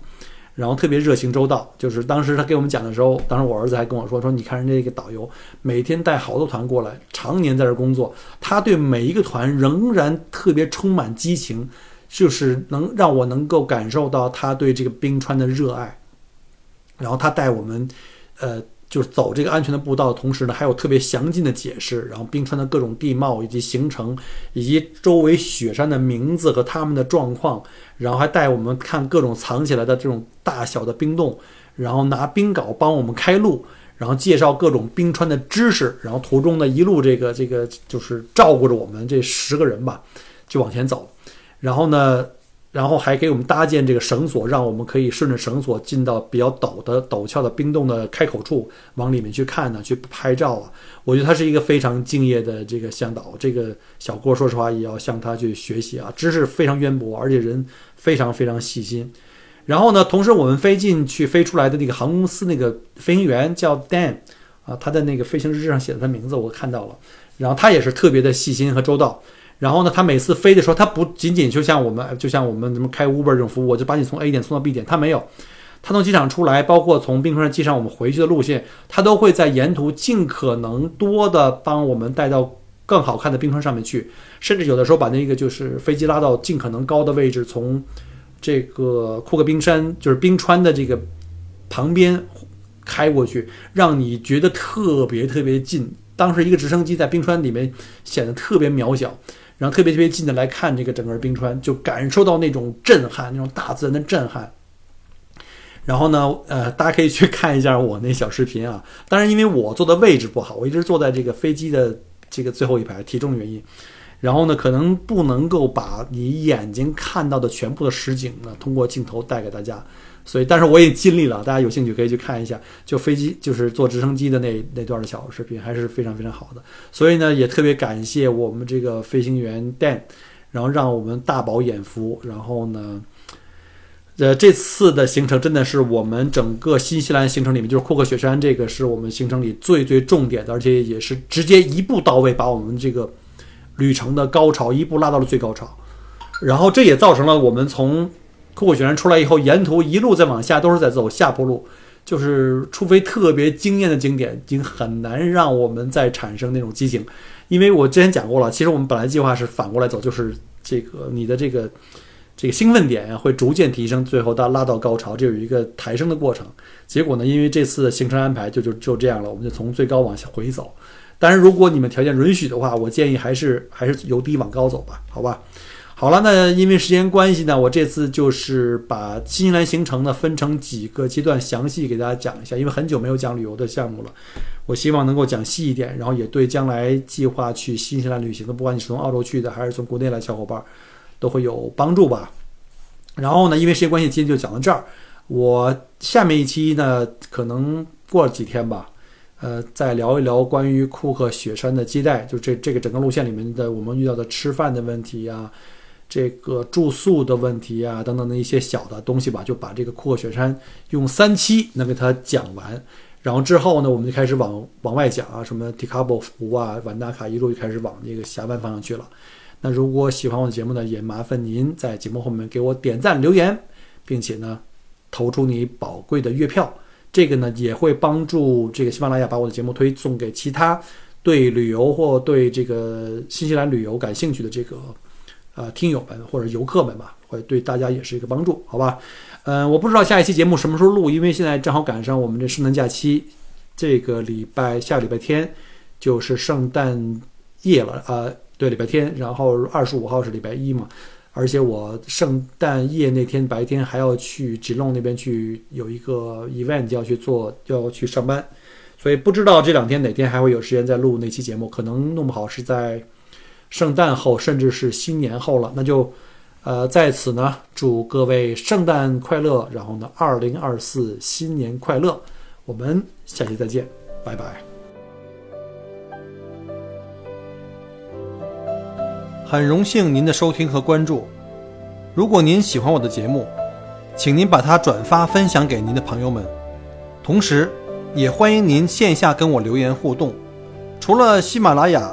然后特别热情周到，就是当时他给我们讲的时候，当时我儿子还跟我说说，你看人家一个导游每天带好多团过来，常年在这工作，他对每一个团仍然特别充满激情，就是能让我能够感受到他对这个冰川的热爱。然后他带我们，呃。就是走这个安全的步道的同时呢，还有特别详尽的解释，然后冰川的各种地貌以及形成，以及周围雪山的名字和它们的状况，然后还带我们看各种藏起来的这种大小的冰洞，然后拿冰镐帮我们开路，然后介绍各种冰川的知识，然后途中呢一路这个这个就是照顾着我们这十个人吧，就往前走，然后呢。然后还给我们搭建这个绳索，让我们可以顺着绳索进到比较陡的陡峭的冰洞的开口处，往里面去看呢，去拍照啊。我觉得他是一个非常敬业的这个向导。这个小郭，说实话也要向他去学习啊，知识非常渊博，而且人非常非常细心。然后呢，同时我们飞进去飞出来的那个航空公司那个飞行员叫 Dan 啊，他的那个飞行日志上写的他名字我看到了，然后他也是特别的细心和周到。然后呢，他每次飞的时候，他不仅仅就像我们，就像我们什么开 Uber 这种服务，我就把你从 A 点送到 B 点，他没有，他从机场出来，包括从冰川上机上我们回去的路线，他都会在沿途尽可能多的帮我们带到更好看的冰川上面去，甚至有的时候把那个就是飞机拉到尽可能高的位置，从这个库克冰山就是冰川的这个旁边开过去，让你觉得特别特别近。当时一个直升机在冰川里面显得特别渺小。然后特别特别近的来看这个整个冰川，就感受到那种震撼，那种大自然的震撼。然后呢，呃，大家可以去看一下我那小视频啊。当然，因为我坐的位置不好，我一直坐在这个飞机的这个最后一排，体重原因。然后呢，可能不能够把你眼睛看到的全部的实景呢，通过镜头带给大家。所以，但是我也尽力了，大家有兴趣可以去看一下，就飞机就是坐直升机的那那段的小视频，还是非常非常好的。所以呢，也特别感谢我们这个飞行员 Dan，然后让我们大饱眼福。然后呢，呃，这次的行程真的是我们整个新西兰行程里面，就是库克雪山这个是我们行程里最最重点的，而且也是直接一步到位，把我们这个旅程的高潮一步拉到了最高潮。然后这也造成了我们从库克雪山出来以后，沿途一路再往下都是在走下坡路，就是除非特别惊艳的景点，已经很难让我们再产生那种激情。因为我之前讲过了，其实我们本来计划是反过来走，就是这个你的这个这个兴奋点会逐渐提升，最后到拉到高潮，这有一个抬升的过程。结果呢，因为这次的行程安排就就就这样了，我们就从最高往下回走。当然如果你们条件允许的话，我建议还是还是由低往高走吧，好吧？好了，那因为时间关系呢，我这次就是把新西兰行程呢分成几个阶段，详细给大家讲一下。因为很久没有讲旅游的项目了，我希望能够讲细一点，然后也对将来计划去新西兰旅行的，不管你是从澳洲去的还是从国内来小伙伴，都会有帮助吧。然后呢，因为时间关系，今天就讲到这儿。我下面一期呢，可能过几天吧，呃，再聊一聊关于库克雪山的接待，就这这个整个路线里面的我们遇到的吃饭的问题呀。这个住宿的问题啊，等等的一些小的东西吧，就把这个库克雪山用三期能给它讲完。然后之后呢，我们就开始往往外讲啊，什么迪卡波湖啊、瓦纳卡，一路就开始往那个峡湾方向去了。那如果喜欢我的节目呢，也麻烦您在节目后面给我点赞留言，并且呢投出你宝贵的月票，这个呢也会帮助这个喜马拉雅把我的节目推送给其他对旅游或对这个新西兰旅游感兴趣的这个。呃，听友们或者游客们吧，会对大家也是一个帮助，好吧？嗯，我不知道下一期节目什么时候录，因为现在正好赶上我们这圣诞假期，这个礼拜下礼拜天就是圣诞夜了啊，对，礼拜天，然后二十五号是礼拜一嘛，而且我圣诞夜那天白天还要去吉隆那边去有一个 event 要去做，要去上班，所以不知道这两天哪天还会有时间再录那期节目，可能弄不好是在。圣诞后，甚至是新年后了，那就，呃，在此呢，祝各位圣诞快乐，然后呢，二零二四新年快乐，我们下期再见，拜拜。很荣幸您的收听和关注，如果您喜欢我的节目，请您把它转发分享给您的朋友们，同时，也欢迎您线下跟我留言互动，除了喜马拉雅。